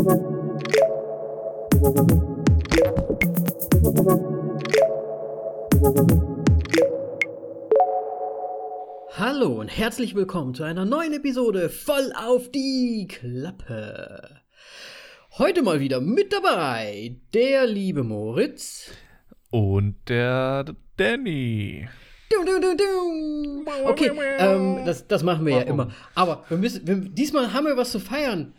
Hallo und herzlich willkommen zu einer neuen Episode voll auf die Klappe. Heute mal wieder mit dabei der liebe Moritz. Und der Danny. Okay, ähm, das, das machen wir ja immer. Aber wir müssen, wir, diesmal haben wir was zu feiern.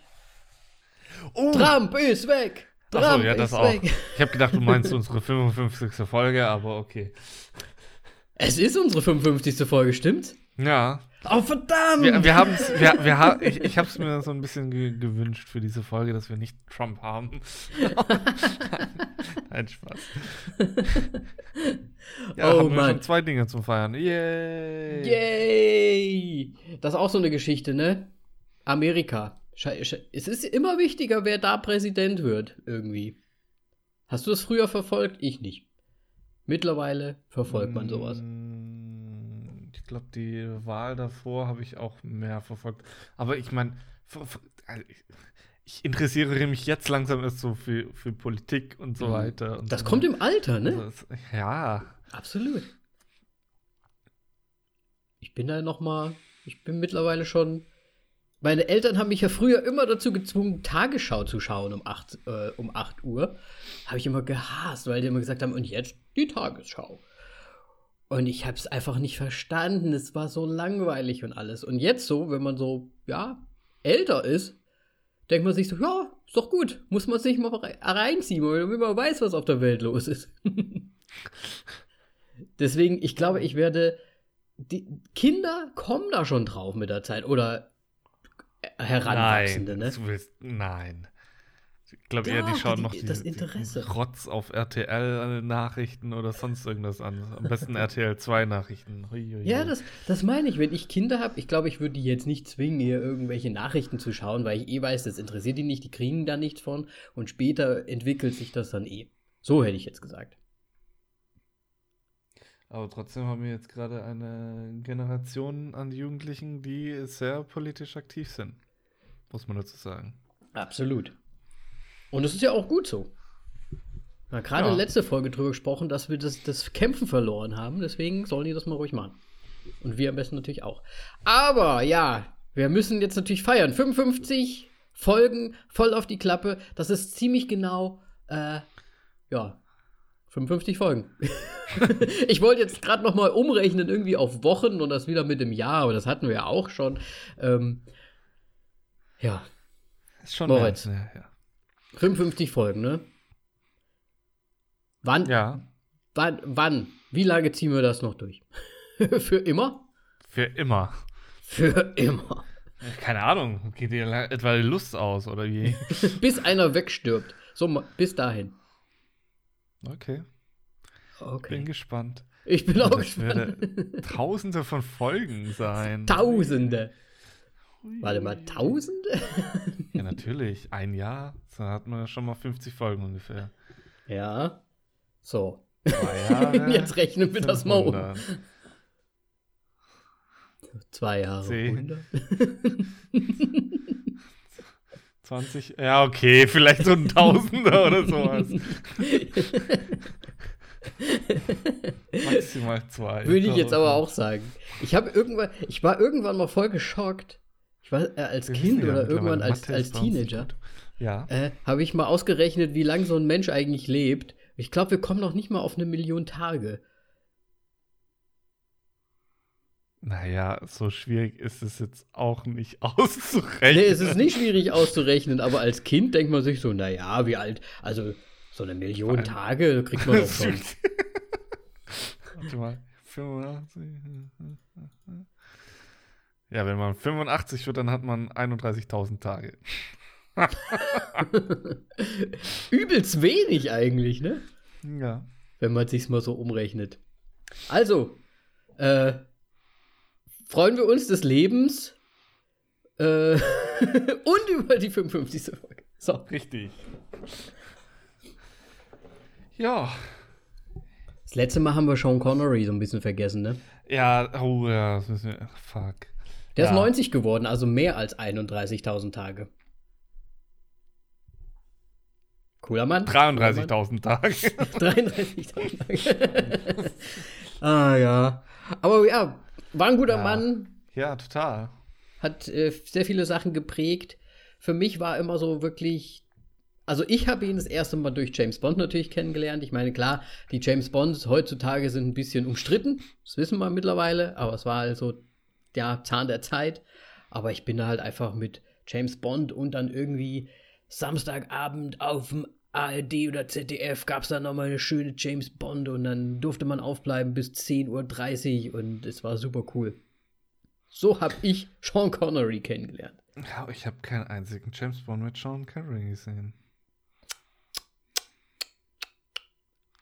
Oh, Trump ist weg. Trump Achso, ja, das ist auch. weg. Ich habe gedacht, du meinst unsere 55. Folge, aber okay. Es ist unsere 55. Folge, stimmt's? Ja, Oh, verdammt! wir, wir haben es, wir, wir ha ich, ich habe es mir so ein bisschen ge gewünscht für diese Folge, dass wir nicht Trump haben. Nein, Spaß. Ja, Oh, haben wir schon zwei Dinge zum Feiern. Yay! Yay! Das ist auch so eine Geschichte, ne? Amerika. Es ist immer wichtiger, wer da Präsident wird, irgendwie. Hast du das früher verfolgt? Ich nicht. Mittlerweile verfolgt man sowas. Mm, Ich glaube, die Wahl davor habe ich auch mehr verfolgt. Aber ich meine, ich interessiere mich jetzt langsam erst so für, für Politik und so Mhm. weiter. Und Das so. kommt im Alter, Also ne? es- Ja. Absolut. Ich bin da noch mal, ich bin mittlerweile schon. Meine Eltern haben mich ja früher immer dazu gezwungen, Tagesschau zu schauen um 8, äh, um 8 Uhr. Habe ich immer gehasst, weil die immer gesagt haben, und jetzt die Tagesschau. Und ich habe es einfach nicht verstanden. Es war so langweilig und alles. Und jetzt so, wenn man so, ja, älter ist, denkt man sich so, ja, ist doch gut. Muss man sich mal rei- reinziehen, damit man weiß, was auf der Welt los ist. Deswegen, ich glaube, ich werde. Die Kinder kommen da schon drauf mit der Zeit. Oder Heranwachsende, nein, ne? Du willst, nein. Ich glaube eher, die schauen die- noch die, das die Interesse. Rotz auf RTL-Nachrichten oder sonst irgendwas an. Am besten RTL 2-Nachrichten. Ja, das, das meine ich. Wenn ich Kinder habe, ich glaube, ich würde die jetzt nicht zwingen, hier irgendwelche Nachrichten zu schauen, weil ich eh weiß, das interessiert die nicht, die kriegen da nichts von. Und später entwickelt sich das dann eh. So hätte ich jetzt gesagt. Aber trotzdem haben wir jetzt gerade eine Generation an Jugendlichen, die sehr politisch aktiv sind. Muss man dazu sagen. Absolut. Und es ist ja auch gut so. Wir haben gerade Ja. letzte Folge drüber gesprochen, dass wir das, das Kämpfen verloren haben. Deswegen sollen die das mal ruhig machen. Und wir am besten natürlich auch. Aber ja, wir müssen jetzt natürlich feiern. 55 Folgen voll auf die Klappe. Das ist ziemlich genau, äh, ja, 55 Folgen. ich wollte jetzt gerade noch mal umrechnen, irgendwie auf Wochen und das wieder mit dem Jahr, aber das hatten wir ja auch schon. Ähm, ja, Ist schon Moritz. mehr, ja, 55 Folgen, ne? Wann, ja. wann, wann, wie lange ziehen wir das noch durch? Für immer? für immer. Für immer. Keine Ahnung, geht dir etwa die Lust aus oder wie? Bis einer wegstirbt. So, bis dahin. Okay, bin Okay. gespannt. Ich bin auch Das gespannt. tausende von Folgen sein. Tausende. Warte mal, Tausende? Ja, natürlich. Ein Jahr. Da hat man ja schon mal 50 Folgen ungefähr. ja. So. Jahre. Jetzt rechnen wir das mal um. 500. Zwei Jahre. Zehn. 100. 20. Ja, okay, vielleicht so ein Tausender oder sowas. Maximal zwei. Würde ich jetzt aber auch sagen. Ich habe irgendwann, ich war irgendwann mal voll geschockt. Ich war äh, als Wir Kind ja oder irgendwann als, als Teenager. Ja. Äh, habe ich mal ausgerechnet, wie lang so ein Mensch eigentlich lebt. Ich glaube, wir kommen noch nicht mal auf eine Million Tage. Naja, so schwierig ist es jetzt auch nicht auszurechnen. Nee, es ist nicht schwierig auszurechnen, aber als Kind denkt man sich so, naja, wie alt, also so eine Million Tage kriegt man doch schon. Warte mal. 85. Ja, wenn man 85 wird, dann hat man 31.000 Tage. Übelst wenig eigentlich, ne? Ja. Wenn man sich's mal so umrechnet. Also, äh, freuen wir uns des Lebens äh, und über die 55. Folge. So. Richtig. Ja. Das letzte Mal haben wir Sean Connery so ein bisschen vergessen, ne? Ja, oh ja, das müssen wir. Fuck. Der ist Ja. 90 geworden, also mehr als 31.000 Tage. Cooler Mann. 33.000 Tage. 33.000 Tage. ah ja. Aber ja, war ein guter Ja. Mann, Ja, total. hat äh, sehr viele Sachen geprägt. Für mich war immer so wirklich. Also ich habe ihn das erste Mal durch James Bond natürlich kennengelernt. Ich meine, klar, die James Bonds heutzutage sind ein bisschen umstritten. Das wissen wir mittlerweile. Aber es war also der Zahn der Zeit. Aber ich bin da halt einfach mit James Bond und dann irgendwie Samstagabend auf dem ARD oder ZDF gab es dann nochmal eine schöne James Bond und dann durfte man aufbleiben bis 10.30 Uhr und es war super cool. So habe ich Sean Connery kennengelernt. Ja, ich habe keinen einzigen James Bond mit Sean Connery gesehen.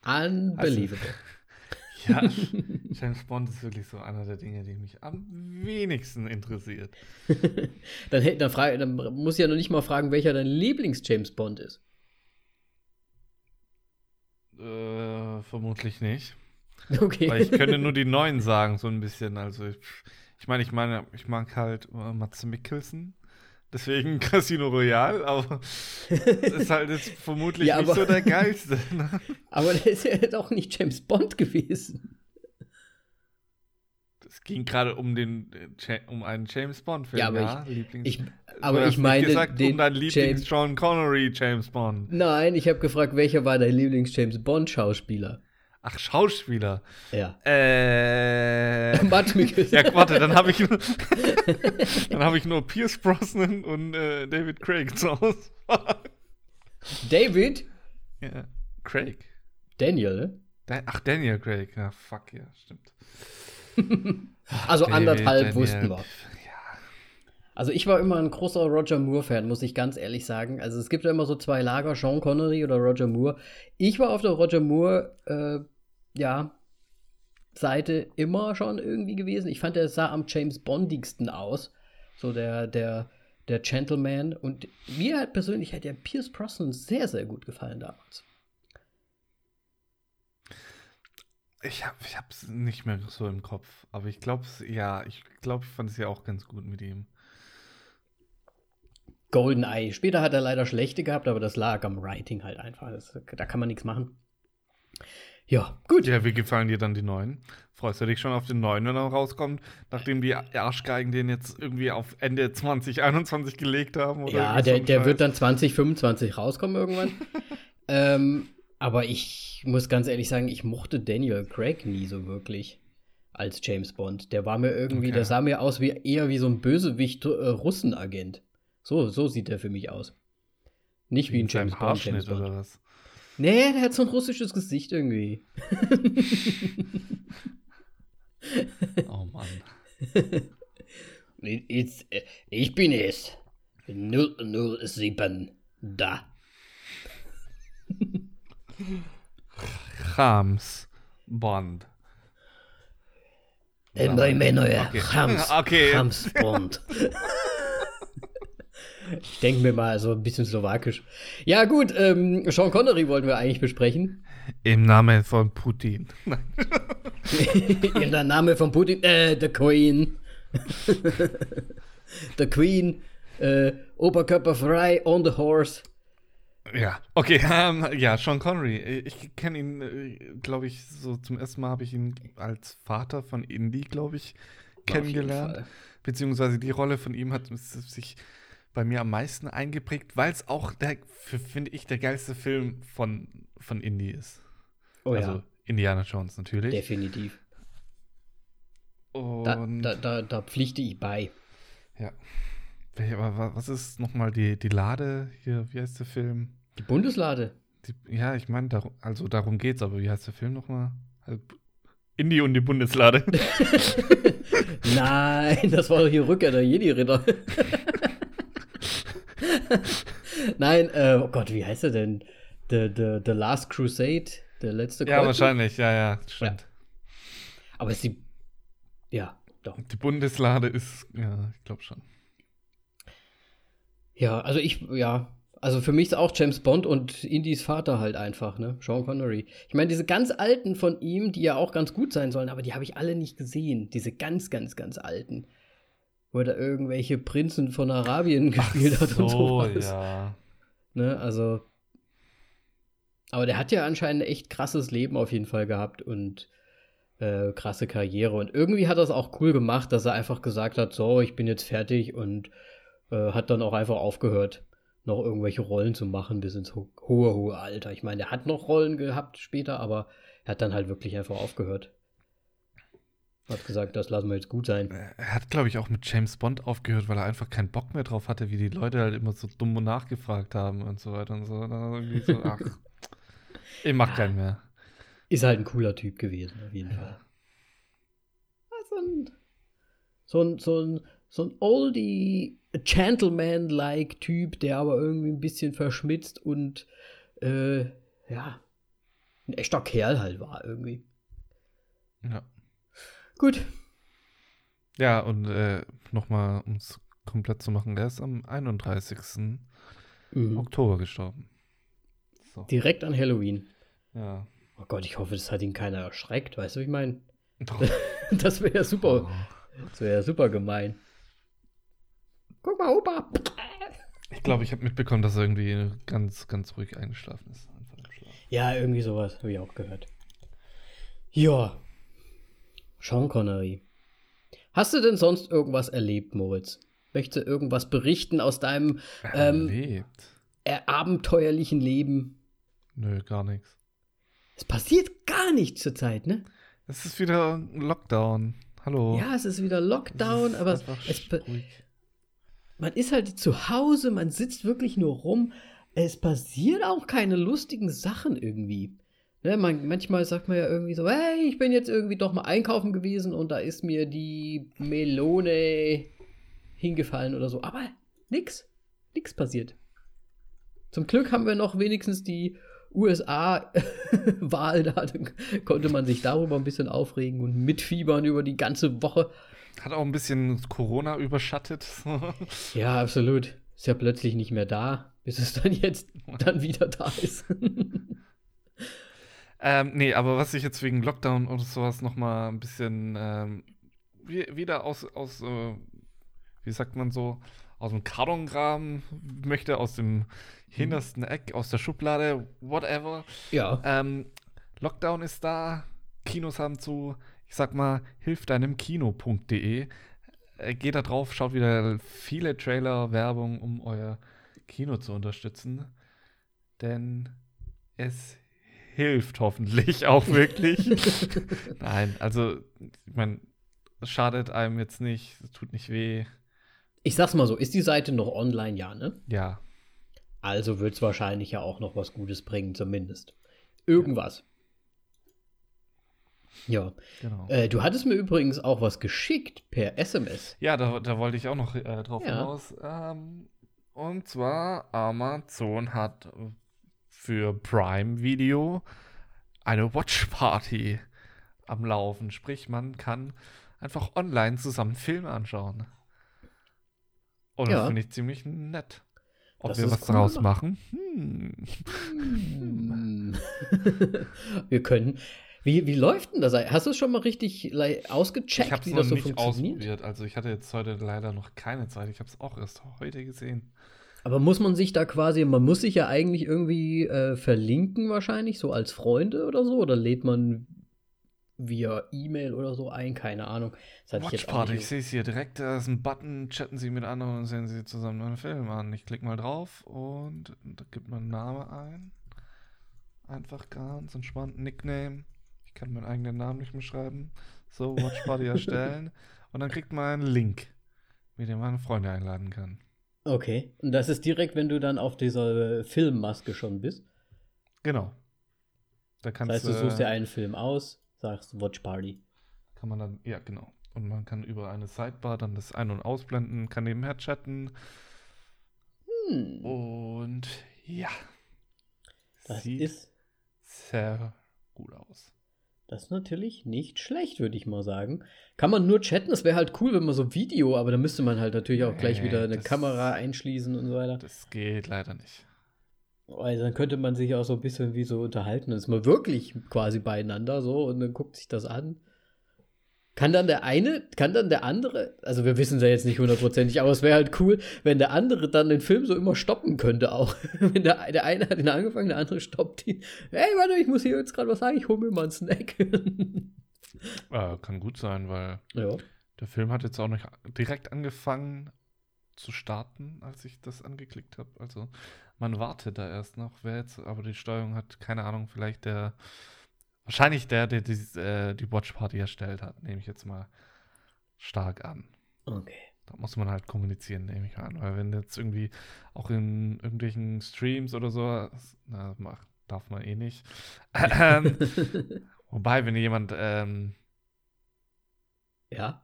Unbelievable. Ja, James Bond ist wirklich so einer der Dinge, die mich am wenigsten interessiert. dann, dann, frage, dann muss ich ja noch nicht mal fragen, welcher dein Lieblings-James Bond ist. Äh, vermutlich nicht. Okay. Weil ich könnte nur die neuen sagen, so ein bisschen. Also, ich, ich meine, ich meine, ich mag halt äh, Matze Mikkelsen. Deswegen Casino Royale, aber ist halt jetzt vermutlich Ja, nicht aber- so der geilste. Ne? Aber der ist ja doch nicht James Bond gewesen. Es ging gerade um den äh, um einen James Bond Film. Ja, aber ja, Lieblings Ich, aber ich meine gesagt, den um deinen Lieblings James. Sean Connery James Bond. Nein, ich habe gefragt, welcher war dein Lieblings-James Bond-Schauspieler? Ach, Schauspieler. Ja. Äh. Matt Mikkelsen. Ja, warte, dann habe ich, nur- dann hab ich nur Pierce Brosnan und äh, David Craig zur Auswahl. David? Ja, Craig. Daniel, ne? Da, ach, Daniel Craig. Ja, fuck, ja, stimmt. Also David, anderthalb Daniel. wussten wir. Also ich war immer ein großer Roger Moore-Fan, muss ich ganz ehrlich sagen. Also es gibt ja immer so zwei Lager, Sean Connery oder Roger Moore. Ich war auf der Roger Moore, äh, ja, Seite immer schon irgendwie gewesen. Ich fand, der sah am James Bondigsten aus. So der, der, der Gentleman. Und mir halt persönlich hat der Pierce Brosnan sehr, sehr gut gefallen damals. Ich hab, ich hab's nicht mehr so im Kopf. Aber ich glaube, ja, ich glaube, ich fand es ja auch ganz gut mit ihm. Goldeneye. Später hat er leider schlechte gehabt, aber das lag am Writing halt einfach. Das, da kann man nichts machen. Ja, gut. Ja, wie gefallen dir dann die neuen? Freust du dich schon auf den neuen, wenn er rauskommt, nachdem die Arschgeigen den jetzt irgendwie auf Ende 2021 gelegt haben? Oder Ja, der, der Scheiß? wird dann 2025 rauskommen irgendwann. ähm, aber ich muss ganz ehrlich sagen, ich mochte Daniel Craig nie so wirklich als James Bond. Der war mir irgendwie, Okay. der sah mir aus wie eher wie so ein Bösewicht äh, Russenagent. So, so sieht der für mich aus. Nicht wie ein Mit seinem James Bond. James Bond. oder was? Nee, der hat so ein russisches Gesicht irgendwie. Oh Mann. Ich, ich bin es. 007. Da. Rams Bond. Äh, Mein. Hams, Okay. Hams Bond. Ich denke mir mal so ein bisschen slowakisch. Ja, gut, ähm, Sean Connery wollten wir eigentlich besprechen. Im Namen von Putin. In der Name von Putin, äh, the Queen. the Queen, äh, Oberkörper frei, on the horse. Ja, okay, ähm, ja, Sean Connery. Ich kenne ihn, glaube ich, so zum ersten Mal habe ich ihn als Vater von Indy, glaube ich, kennengelernt. Beziehungsweise die Rolle von ihm hat sich bei mir am meisten eingeprägt, weil es auch finde ich, der geilste Film von, von Indy ist. Oh also ja, Indiana Jones natürlich. definitiv. Da, da, da, da pflichte ich bei. ja. Was ist nochmal die, die Lade hier? Wie heißt der Film? Die Bundeslade. Die, ja, ich meine, darum, also darum geht's, aber wie heißt der Film nochmal? Also, Indie und die Bundeslade. Nein, das war doch hier Rückkehr der Jedi-Ritter. Nein, äh, oh Gott, wie heißt er denn? The, the, the Last Crusade, der letzte ja, Kreuzzug? wahrscheinlich, ja, ja, stimmt. Aber ist die. Ja, doch. Die Bundeslade ist, ja, ich glaube schon. Ja, also ich, ja. Also für mich ist auch James Bond und Indies Vater halt einfach, ne? Sean Connery. Ich meine, diese ganz alten von ihm, die ja auch ganz gut sein sollen, aber die habe ich alle nicht gesehen. Diese ganz, ganz, ganz alten. Wo er da irgendwelche Prinzen von Arabien gespielt hat und sowas. ja. Ne, also. Aber der hat ja anscheinend ein echt krasses Leben auf jeden Fall gehabt und äh, krasse Karriere. Und irgendwie hat er es auch cool gemacht, dass er einfach gesagt hat, so, ich bin jetzt fertig und äh, hat dann auch einfach aufgehört, noch irgendwelche Rollen zu machen bis ins ho hohe, hohe Alter. Ich meine, er hat noch Rollen gehabt später, aber er hat dann halt wirklich einfach aufgehört. Hat gesagt, das lassen wir jetzt gut sein. Er hat, glaube ich, auch mit James Bond aufgehört, weil er einfach keinen Bock mehr drauf hatte, wie die Leute halt immer so dumm nachgefragt haben und so weiter und so. Irgendwie so, ach, ich mach keinen mehr. Ist halt ein cooler Typ gewesen, auf jeden Fall. So ein, so ein, so ein, so ein oldie, gentleman-like Typ, der aber irgendwie ein bisschen verschmitzt und äh, ja, ein echter Kerl halt war irgendwie. Ja. Gut. Ja, und äh, nochmal, um es komplett zu machen, der ist am 31. Mhm. Oktober gestorben. So. Direkt an Halloween. Ja. Oh Gott, ich hoffe, das hat ihn keiner erschreckt. Weißt du, wie ich meine? Das wäre ja super. Oh. Das wäre ja super gemein. Guck mal, Opa. Ich glaube, ich habe mitbekommen, dass er irgendwie ganz, ganz ruhig eingeschlafen ist. Ja, irgendwie sowas habe ich auch gehört. Ja. Sean Connery. Hast du denn sonst irgendwas erlebt, Moritz? Möchtest du irgendwas berichten aus deinem ähm, äh, abenteuerlichen Leben? Nö, gar nichts. Es passiert gar nichts zurzeit, ne? Es ist wieder Lockdown. Hallo. Ja, es ist wieder Lockdown, Es aber es, man ist halt zu Hause, man sitzt wirklich nur rum. Es passieren auch keine lustigen Sachen irgendwie. Ne, man, manchmal sagt man ja irgendwie so, hey, ich bin jetzt irgendwie doch mal einkaufen gewesen und da ist mir die Melone hingefallen oder so. Aber nix, nix passiert. Zum Glück haben wir noch wenigstens die USA-Wahl da. Dann konnte man sich darüber ein bisschen aufregen und mitfiebern über die ganze Woche. Hat auch ein bisschen Corona überschattet. Ja, absolut. Ist ja plötzlich nicht mehr da, bis es dann jetzt dann wieder da ist. ähm, nee, aber was ich jetzt wegen Lockdown oder sowas nochmal ein bisschen ähm, wie, wieder aus, aus äh, wie sagt man so, aus dem Karton graben möchte, aus dem hintersten Eck, aus der Schublade, whatever. ja. Ähm, Lockdown ist da, Kinos haben zu. Ich sag mal, hilfdeinemkino.de. Äh, geht da drauf, schaut wieder viele Trailer, Werbung, um euer Kino zu unterstützen. Denn es hilft hoffentlich auch wirklich. Nein, also, ich meine, es schadet einem jetzt nicht, es tut nicht weh. Ich sag's mal so, ist die Seite noch online, ja, ne? Ja, Also wird's wahrscheinlich ja auch noch was Gutes bringen, zumindest. Irgendwas. Ja. genau. Äh, du hattest mir übrigens auch was geschickt per SMS. Ja, da, da wollte ich auch noch äh, drauf Ja. hinaus. Ähm, und zwar, Amazon hat für Prime Video eine Watch Party am Laufen. Sprich, man kann einfach online zusammen Filme anschauen. Und Ja. das finde ich ziemlich nett. Ob Das wir was cool draus machen? Hm. Hm. Wir können. Wie, wie läuft denn das? Hast du es schon mal richtig Ich ausgecheckt, habe es wie noch das so nicht funktioniert? ausprobiert. Also ich hatte jetzt heute leider noch keine Zeit. Ich habe es auch erst heute gesehen. Aber muss man sich da quasi, man muss sich ja eigentlich irgendwie äh, verlinken wahrscheinlich, so als Freunde oder so, oder lädt man via E-Mail oder so ein, keine Ahnung. Das ich Watch auch Party, ich sehe es hier direkt, da ist ein Button, chatten Sie mit anderen und sehen Sie zusammen einen Film an. Ich klicke mal drauf und da gibt man einen Namen ein. Einfach ganz entspannt, Nickname. Ich kann meinen eigenen Namen nicht mehr schreiben. So, Watch Party erstellen. Und dann kriegt man einen Link, mit dem man Freunde einladen kann. Okay, und das ist direkt, wenn du dann auf dieser Filmmaske schon bist. Genau. Da Das kannst heißt, du suchst dir äh, einen Film aus, sagst Watch Party. kann man dann, ja genau. Und man kann über eine Sidebar dann das ein- und ausblenden, kann nebenher chatten. Hm, Und ja. das Sieht ist sehr gut aus. Das ist natürlich nicht schlecht, würde ich mal sagen. Kann man nur chatten, das wäre halt cool, wenn man so Video, aber da müsste man halt natürlich auch gleich Nee, wieder eine das- Kamera einschließen und so weiter. Das geht leider nicht. Also dann könnte man sich auch so ein bisschen wie so unterhalten. Dann ist man wirklich quasi beieinander so und dann guckt sich das an. Kann dann der eine, kann dann der andere, also wir wissen es ja jetzt nicht hundertprozentig, aber es wäre halt cool, wenn der andere dann den Film so immer stoppen könnte auch. wenn der, der eine hat ihn angefangen, der andere stoppt ihn. Hey, warte, ich muss hier jetzt gerade was sagen, ich hole mir mal einen Snack. äh, kann gut sein, weil ja. der Film hat jetzt auch noch direkt angefangen zu starten, als ich das angeklickt habe. Also man wartet da erst noch, wer jetzt aber die Steuerung hat, keine Ahnung, vielleicht der Wahrscheinlich der, der die, äh, die Watch Party erstellt hat, nehme ich jetzt mal stark an. Okay. Da muss man halt kommunizieren, nehme ich an. Weil wenn jetzt irgendwie auch in irgendwelchen Streams oder so, na, mach, darf man eh nicht. Ähm, wobei, wenn jemand, ähm, ja,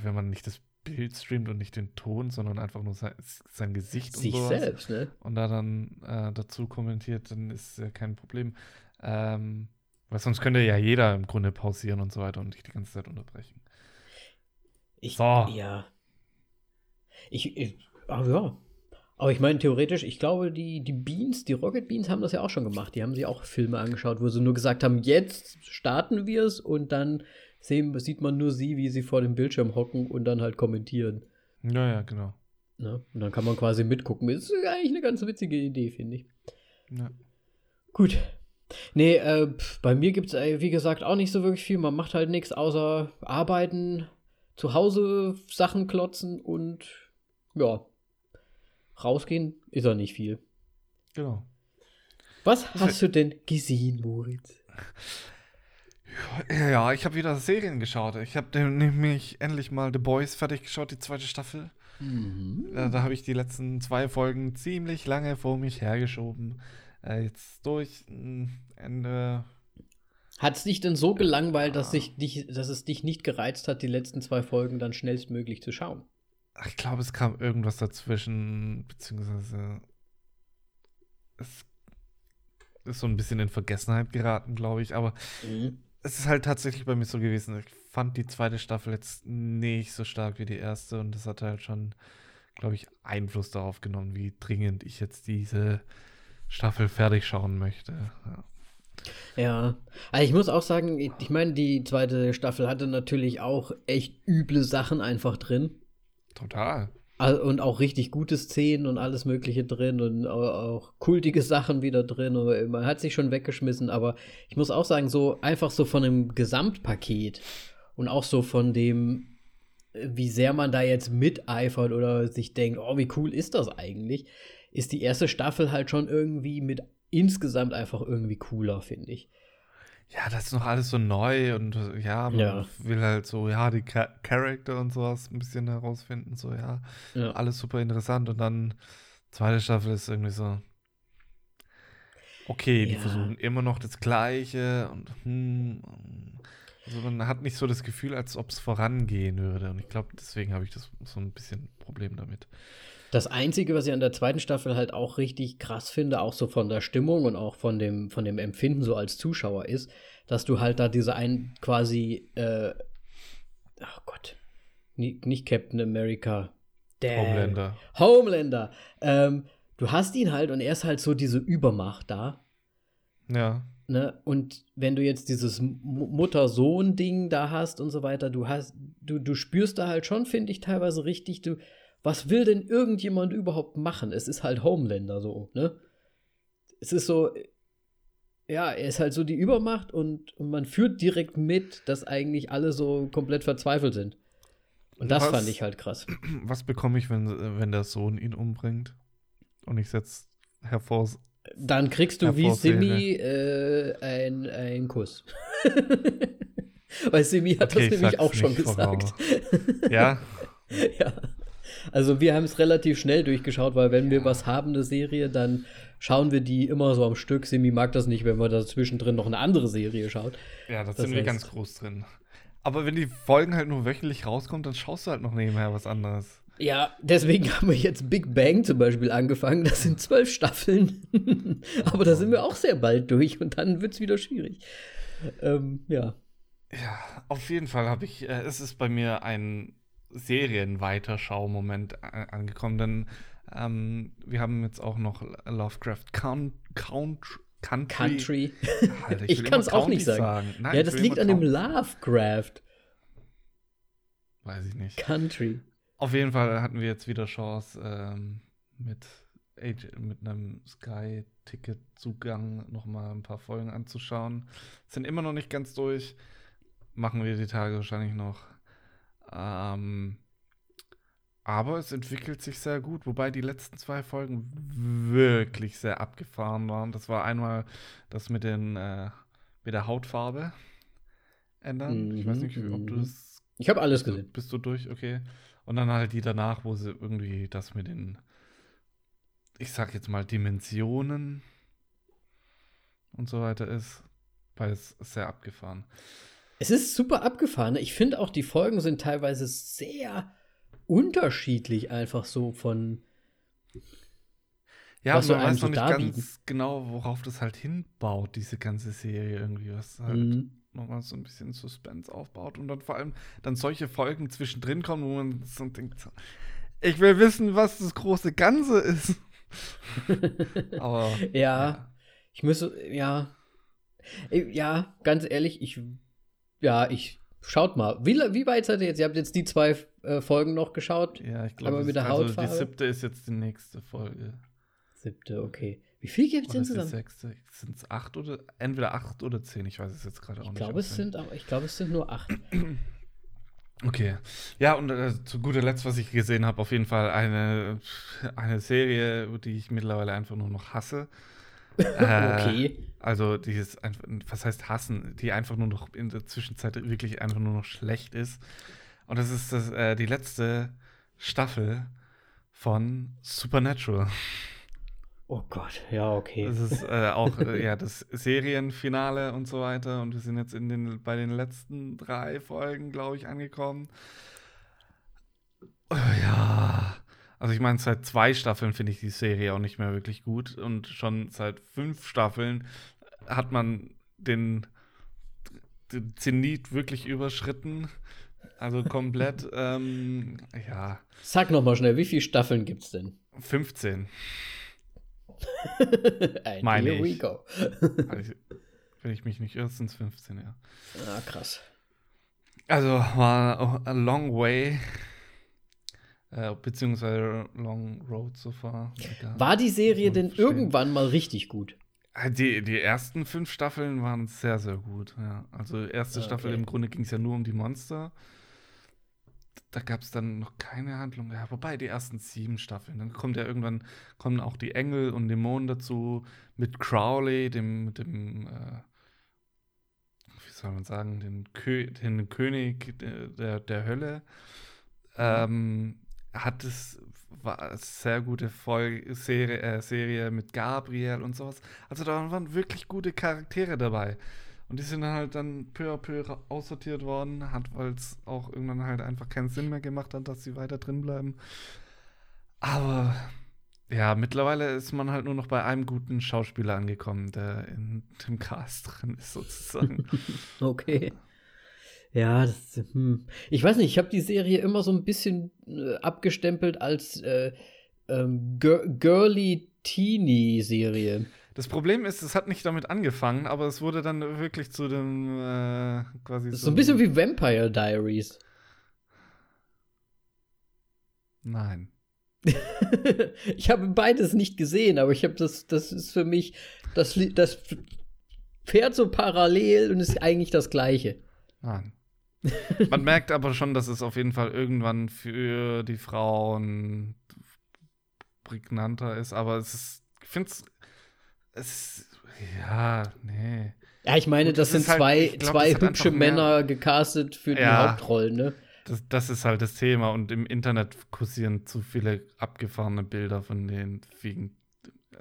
wenn man nicht das Bild streamt und nicht den Ton, sondern einfach nur sein, sein Gesicht Sich und sowas, selbst, ne? und da dann äh, dazu kommentiert, dann ist ja kein Problem. Ähm, weil sonst könnte ja jeder im Grunde pausieren und so weiter und dich die ganze Zeit unterbrechen. Ich, So. Ja. Ich, ich aber ja. Aber ich meine, theoretisch, ich glaube, die, die Beans, die Rocket Beans haben das ja auch schon gemacht. Die haben sich auch Filme angeschaut, wo sie nur gesagt haben, jetzt starten wir es und dann sehen, sieht man nur sie, wie sie vor dem Bildschirm hocken und dann halt kommentieren. Ja, ja, genau. Ne? Und dann kann man quasi mitgucken. Das ist eigentlich eine ganz witzige Idee, finde ich. Ja. Gut. Nee, äh, bei mir gibt es, wie gesagt, auch nicht so wirklich viel. Man macht halt nichts außer arbeiten, zu Hause Sachen klotzen und ja, rausgehen ist er nicht viel. Genau. Was hast du denn gesehen, Moritz? Ja, ja ich habe wieder Serien geschaut. Ich habe nämlich endlich mal The Boys fertig geschaut, die zweite Staffel. Mhm. Äh, da habe ich die letzten zwei Folgen ziemlich lange vor mich hergeschoben. Äh, jetzt durch mh, Ende. Hat es dich denn so gelangweilt, dass, sich dich, dass es dich nicht gereizt hat, die letzten zwei Folgen dann schnellstmöglich zu schauen? Ich glaube, es kam irgendwas dazwischen, beziehungsweise es ist so ein bisschen in Vergessenheit geraten, glaube ich. Aber Mhm. es ist halt tatsächlich bei mir so gewesen. Ich fand die zweite Staffel jetzt nicht so stark wie die erste und das hat halt schon, glaube ich, Einfluss darauf genommen, wie dringend ich jetzt diese Staffel fertig schauen möchte. Ja. Ja, also ich muss auch sagen, ich meine, die zweite Staffel hatte natürlich auch echt üble Sachen einfach drin. Total. Al- Und auch richtig gute Szenen und alles Mögliche drin und au- auch kultige Sachen wieder drin. Und man hat sich schon weggeschmissen, aber ich muss auch sagen, so einfach so von dem Gesamtpaket und auch so von dem, äh, wie sehr man da jetzt miteifert oder sich denkt, oh, wie cool ist das eigentlich, ist die erste Staffel halt schon irgendwie mit insgesamt einfach irgendwie cooler, finde ich. Ja, das ist noch alles so neu und ja, man Ja. will halt so, ja, die Cha Charakter und sowas ein bisschen herausfinden, so, ja, Ja. alles super interessant und dann zweite Staffel ist irgendwie so, okay, die Ja. versuchen immer noch das Gleiche und hm, also man hat nicht so das Gefühl, als ob es vorangehen würde und ich glaube, deswegen habe ich das so ein bisschen Problem damit. Das Einzige, was ich an der zweiten Staffel halt auch richtig krass finde, auch so von der Stimmung und auch von dem, von dem Empfinden so als Zuschauer ist, dass du halt da diese ein quasi, äh, oh Gott, nie, nicht Captain America, damn. Homelander. Homelander. Ähm, du hast ihn halt und er ist halt so diese Übermacht da. Ja, Ne? Und wenn du jetzt dieses Mutter-Sohn-Ding da hast und so weiter, du hast, du, du spürst da halt schon, finde ich, teilweise richtig, du, was will denn irgendjemand überhaupt machen? Es ist halt Homelander so, ne? Es ist so, ja, er ist halt so die Übermacht und, und man führt direkt mit, dass eigentlich alle so komplett verzweifelt sind. Und das Was? fand ich halt krass. was bekomme ich, wenn, wenn der Sohn ihn umbringt? Und ich setze hervor, Dann kriegst du wie. Simi äh, ein- einen Kuss. Weil Simi hat Okay, das ich nämlich auch schon gesagt. ja, ja. Also wir haben es relativ schnell durchgeschaut, weil wenn wir was haben, eine Serie, dann schauen wir die immer so am Stück. Simi mag das nicht, wenn man da zwischendrin noch eine andere Serie schaut. Ja, das, Das sind wir ganz groß drin. Aber wenn die Folgen halt nur wöchentlich rauskommen, dann schaust du halt noch nebenher was anderes. Ja, deswegen haben wir jetzt Big Bang zum Beispiel angefangen. Das sind zwölf Staffeln. Aber da sind wir auch sehr bald durch und dann wird es wieder schwierig. Ähm, ja. Ja, auf jeden Fall habe ich, äh, es ist bei mir ein Serienweiterschau-Moment angekommen, denn ähm, wir haben jetzt auch noch Lovecraft Count, Count, Country. Country. Alter, Ich will kann's immer auch nicht County sagen. Nein, ja, ich das liegt an dem Lovecraft. weiß ich nicht. Country. Auf jeden Fall hatten wir jetzt wieder Chance, ähm, mit, mit einem Sky-Ticket-Zugang nochmal ein paar Folgen anzuschauen. Sind immer noch nicht ganz durch. Machen wir die Tage wahrscheinlich noch. Ähm, aber es entwickelt sich sehr gut, wobei die letzten zwei Folgen wirklich sehr abgefahren waren. Das war einmal das mit, den, äh, mit der Hautfarbe ändern. Mhm, ich weiß nicht, ob du mhm. das. Ich habe alles gesehen. Bist du durch? Okay. Und dann halt die danach, wo sie irgendwie das mit den, ich sag jetzt mal, Dimensionen und so weiter ist. Beides sehr abgefahren. Es ist super abgefahren. Ich finde auch, die Folgen sind teilweise sehr unterschiedlich, einfach so von. Ja, was man weiß noch nicht darbieten. ganz genau, worauf das halt hinbaut, diese ganze Serie irgendwie. Was halt mhm nochmal so ein bisschen Suspense aufbaut und dann vor allem dann solche Folgen zwischendrin kommen, wo man so denkt, ich will wissen, was das große Ganze ist. Aber ja, ja, ich müsste, ja, ja, ganz ehrlich, ich, ja, ich, schaut mal, wie, wie weit seid ihr jetzt? Ihr habt jetzt die zwei äh, Folgen noch geschaut? Ja, ich glaube, also die siebte ist jetzt die nächste Folge. Siebte, okay. Wie viel gibt es insgesamt? Sind es acht oder entweder acht oder zehn? Ich weiß es jetzt gerade auch ich nicht. Glaube, es sind, ich glaube, es sind nur acht. Okay. Ja, und äh, zu guter Letzt, was ich gesehen habe, auf jeden Fall eine, eine Serie, die ich mittlerweile einfach nur noch hasse. okay. Äh, also, die ist einfach, was heißt hassen? Die einfach nur noch in der Zwischenzeit wirklich einfach nur noch schlecht ist. Und das ist das, äh, die letzte Staffel von Supernatural. Oh Gott, ja, okay. Das ist äh, auch äh, ja, das Serienfinale und so weiter. Und wir sind jetzt in den, bei den letzten drei Folgen, glaube ich, angekommen. Oh, ja. Also ich meine, seit zwei Staffeln finde ich die Serie auch nicht mehr wirklich gut. Und schon seit fünf Staffeln hat man den, den Zenit wirklich überschritten. Also komplett, ähm, ja. Sag noch mal schnell, wie viele Staffeln gibt es denn? 15. Meine here we go. also, wenn ich mich nicht irre, sind es 15, ja. Ah, krass. Also war a long way, äh, beziehungsweise long road so far. War die Serie denn verstehen. irgendwann mal richtig gut? Äh, die, die ersten fünf Staffeln waren sehr, sehr gut. Ja. Also erste okay. Staffel im Grunde ging es ja nur um die Monster da gab es dann noch keine Handlung. Ja, wobei die ersten sieben Staffeln. Dann kommt ja irgendwann, kommen auch die Engel und Dämonen dazu mit Crowley, dem, dem äh, wie soll man sagen, den, Kö den König der, der Hölle. Ähm, hat es war eine sehr gute Folge, Serie, äh, Serie mit Gabriel und sowas. Also da waren wirklich gute Charaktere dabei. Und die sind dann halt dann peu à peu aussortiert worden, hat, weil es auch irgendwann halt einfach keinen Sinn mehr gemacht hat, dass sie weiter drin bleiben. Aber ja, mittlerweile ist man halt nur noch bei einem guten Schauspieler angekommen, der in dem Cast drin ist, sozusagen. okay. Ja, das, hm. ich weiß nicht, ich habe die Serie immer so ein bisschen äh, abgestempelt als äh, ähm, girly Teenie-Serie. Das Problem ist, es hat nicht damit angefangen, aber es wurde dann wirklich zu dem äh, quasi. Das ist so ein bisschen wie Vampire Diaries. Nein. ich habe beides nicht gesehen, aber ich habe das, das ist für mich, das, das fährt so parallel und ist eigentlich das Gleiche. Nein. Man merkt aber schon, dass es auf jeden Fall irgendwann für die Frauen prägnanter ist, aber es ist, ich finde es ja, nee. Ja, ich meine, das, das sind zwei, halt, glaub, zwei hübsche Männer gecastet für die ja, Hauptrollen, ne? Das, das ist halt das Thema und im Internet kursieren zu viele abgefahrene Bilder von den Viegen.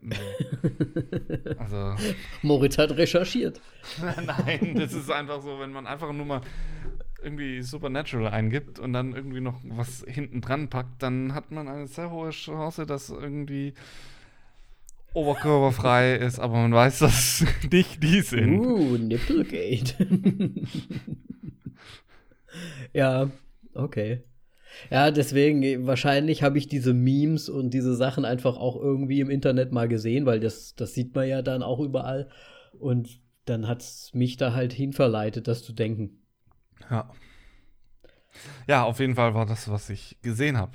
Nee. also. Moritz hat recherchiert. Nein, das ist einfach so, wenn man einfach nur mal irgendwie Supernatural eingibt und dann irgendwie noch was hinten dran packt, dann hat man eine sehr hohe Chance, dass irgendwie oberkörperfrei ist, aber man weiß, dass nicht die sind. Uh, Nipplegate. ja, okay. Ja, deswegen, wahrscheinlich habe ich diese Memes und diese Sachen einfach auch irgendwie im Internet mal gesehen, weil das, das sieht man ja dann auch überall. Und dann hat es mich da halt hinverleitet, das zu denken. Ja. Ja, auf jeden Fall war das, was ich gesehen habe.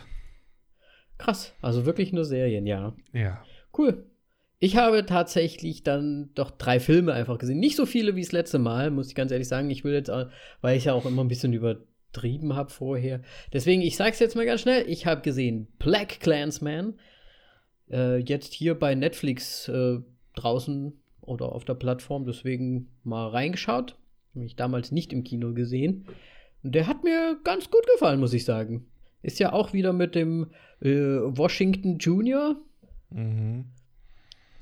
Krass, also wirklich nur Serien, ja. Ja. Cool. Ich habe tatsächlich dann doch drei Filme einfach gesehen. Nicht so viele wie das letzte Mal, muss ich ganz ehrlich sagen. Ich will jetzt, auch- weil ich ja auch immer ein bisschen übertrieben habe vorher. Deswegen, ich sag's jetzt mal ganz schnell. Ich habe gesehen Black Clansman. Äh, jetzt hier bei Netflix äh, draußen oder auf der Plattform. Deswegen mal reingeschaut. Mich damals nicht im Kino gesehen. Und der hat mir ganz gut gefallen, muss ich sagen. Ist ja auch wieder mit dem äh, Washington Junior. Mhm.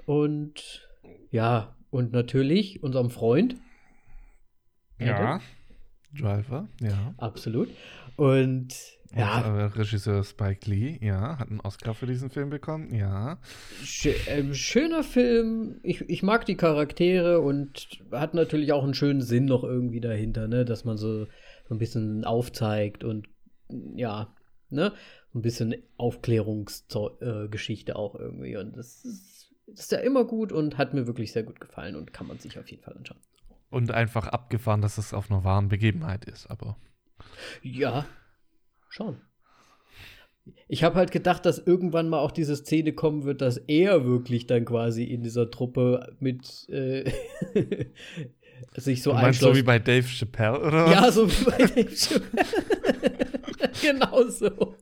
Und ja, und natürlich unserem Freund. Ja. Driver, ja. Absolut. Und ja, Und, äh, Regisseur Spike Lee, ja, hat einen Oscar für diesen Film bekommen, ja. schö ähm, schöner Film. Ich, ich mag die Charaktere und hat natürlich auch einen schönen Sinn noch irgendwie dahinter, ne? Dass man so, so ein bisschen aufzeigt und ja, ne? Ein bisschen Aufklärungsgeschichte äh, auch irgendwie. Und das ist, das ist ja immer gut und hat mir wirklich sehr gut gefallen und kann man sich auf jeden Fall anschauen. Und einfach abgefahren, dass es auf einer wahren Begebenheit ist, aber. Ja, schon. Ich habe halt gedacht, dass irgendwann mal auch diese Szene kommen wird, dass er wirklich dann quasi in dieser Truppe mit äh, sich so meinst so wie bei Dave Chappelle, oder? ja, so wie bei Dave Chappelle. genau so.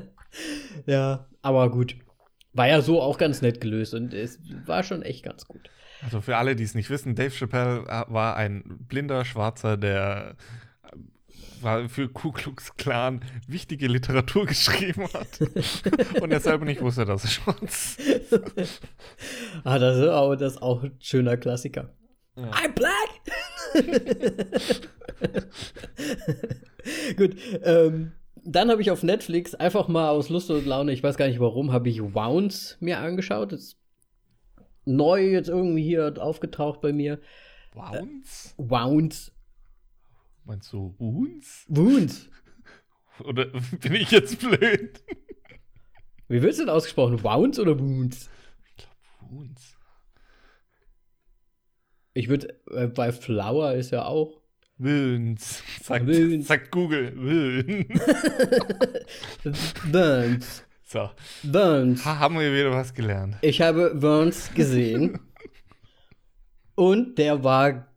ja, aber gut. War ja so auch ganz nett gelöst und es war schon echt ganz gut. Also für alle, die es nicht wissen, Dave Chappelle äh, war ein blinder Schwarzer, der für Ku Klux Klan wichtige Literatur geschrieben hat. Und er selber nicht wusste, dass er schwarz ist. ah, das ist auch, das ist auch ein schöner Klassiker. Ja. I'm black! Gut, ähm, dann habe ich auf Netflix einfach mal aus Lust und Laune, ich weiß gar nicht warum, habe ich Wounds mir angeschaut. Das ist neu jetzt irgendwie hier aufgetaucht bei mir. Wounds? Wounds. Meinst du Wounds? Wounds. Oder bin ich jetzt blöd? Wie wird es denn ausgesprochen? Wounds oder Wounds? Ich glaube Wounds. Ich würde, äh, bei Flower ist ja auch. Wounds. Sagt, Wounds. sagt Google. Wounds. Wounds. So, Wounds. ha, haben wir wieder was gelernt. Ich habe Burns gesehen. und der war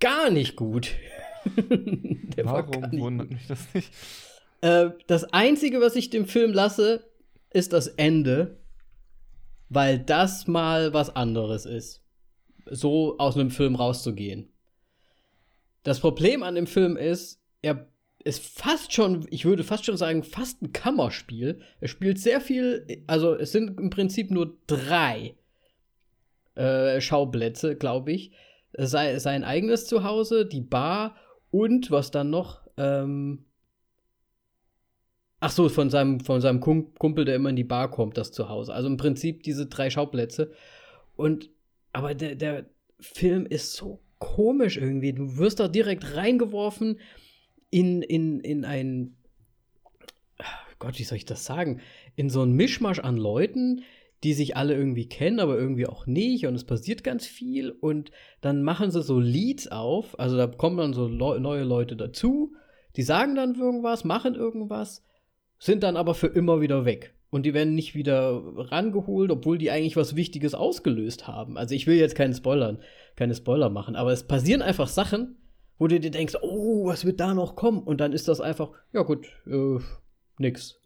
gar nicht gut. Warum wundert mich das nicht? Äh, das Einzige, was ich dem Film lasse, ist das Ende. Weil das mal was anderes ist. So aus einem Film rauszugehen. Das Problem an dem Film ist, er ist fast schon, ich würde fast schon sagen, fast ein Kammerspiel. Er spielt sehr viel, also es sind im Prinzip nur drei äh, Schauplätze, glaube ich. Sei, sein eigenes Zuhause, die Bar und was dann noch, ähm, ach so, von seinem, von seinem Kum- Kumpel, der immer in die Bar kommt, das Zuhause. Also im Prinzip diese drei Schauplätze. Und, aber der, der Film ist so komisch irgendwie. Du wirst da direkt reingeworfen in, in, in ein, Gott, wie soll ich das sagen? In so ein Mischmasch an Leuten, die sich alle irgendwie kennen, aber irgendwie auch nicht. Und es passiert ganz viel. Und dann machen sie so Leads auf. Also da kommen dann so Leu neue Leute dazu. Die sagen dann irgendwas, machen irgendwas, sind dann aber für immer wieder weg. Und die werden nicht wieder rangeholt, obwohl die eigentlich was Wichtiges ausgelöst haben. Also ich will jetzt keinen Spoilern, keine Spoiler machen, aber es passieren einfach Sachen, wo du dir denkst, oh, was wird da noch kommen? Und dann ist das einfach, ja gut, äh, nix.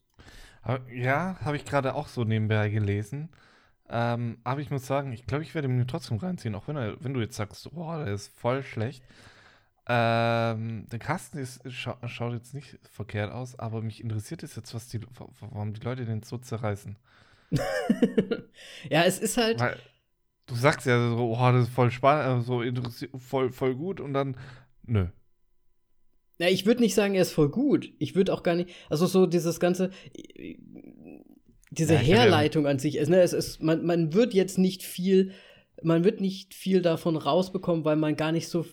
Ja, habe ich gerade auch so nebenbei gelesen. Ähm, aber ich muss sagen, ich glaube, ich werde mir trotzdem reinziehen, auch wenn, er, wenn du jetzt sagst, boah, der ist voll schlecht. Ähm, der Kasten ist, scha schaut jetzt nicht verkehrt aus, aber mich interessiert es jetzt, was die, wa- warum die Leute den so zerreißen. ja, es ist halt, Weil du sagst ja so, oh, das ist voll spannend, so interessiert, voll, voll gut und dann, nö. Ja, ich würde nicht sagen, er ist voll gut. Ich würde auch gar nicht, also so dieses ganze, diese Ja, Herleitung an sich, es, ne, es ist, man, man wird jetzt nicht viel, man wird nicht viel davon rausbekommen, weil man gar nicht so,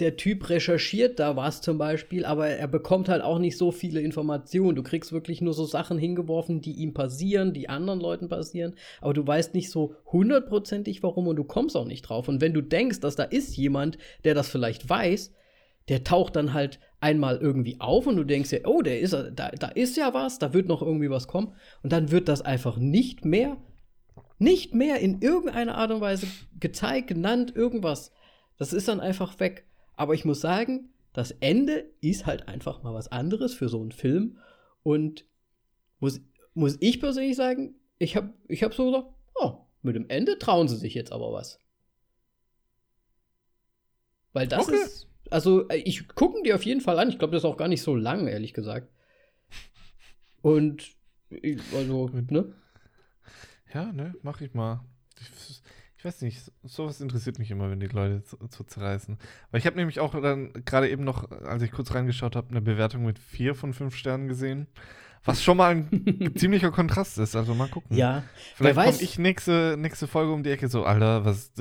der Typ recherchiert da was zum Beispiel, aber er bekommt halt auch nicht so viele Informationen. Du kriegst wirklich nur so Sachen hingeworfen, die ihm passieren, die anderen Leuten passieren, aber du weißt nicht so hundertprozentig warum und du kommst auch nicht drauf. Und wenn du denkst, dass da ist jemand, der das vielleicht weiß, der taucht dann halt einmal irgendwie auf und du denkst dir, oh, der ist, da, da ist ja was, da wird noch irgendwie was kommen. Und dann wird das einfach nicht mehr, nicht mehr in irgendeiner Art und Weise gezeigt, genannt, irgendwas. Das ist dann einfach weg. Aber ich muss sagen, das Ende ist halt einfach mal was anderes für so einen Film. Und muss, muss ich persönlich sagen, ich habe ich hab so gesagt, oh, mit dem Ende trauen sie sich jetzt aber was. Weil das okay. ist. Also, äh, ich gucke die auf jeden Fall an. Ich glaube, das ist auch gar nicht so lang, ehrlich gesagt. Und, also, ne? Ja, ne, mach ich mal. Ich, ich weiß nicht, sowas interessiert mich immer, wenn die Leute zu, zu zerreißen. Weil ich habe nämlich auch dann gerade eben noch, als ich kurz reingeschaut habe, eine Bewertung mit vier von fünf Sternen gesehen. Was schon mal ein ziemlicher Kontrast ist. Also mal gucken. Ja. Vielleicht komme ich nächste, nächste Folge um die Ecke so, Alter, was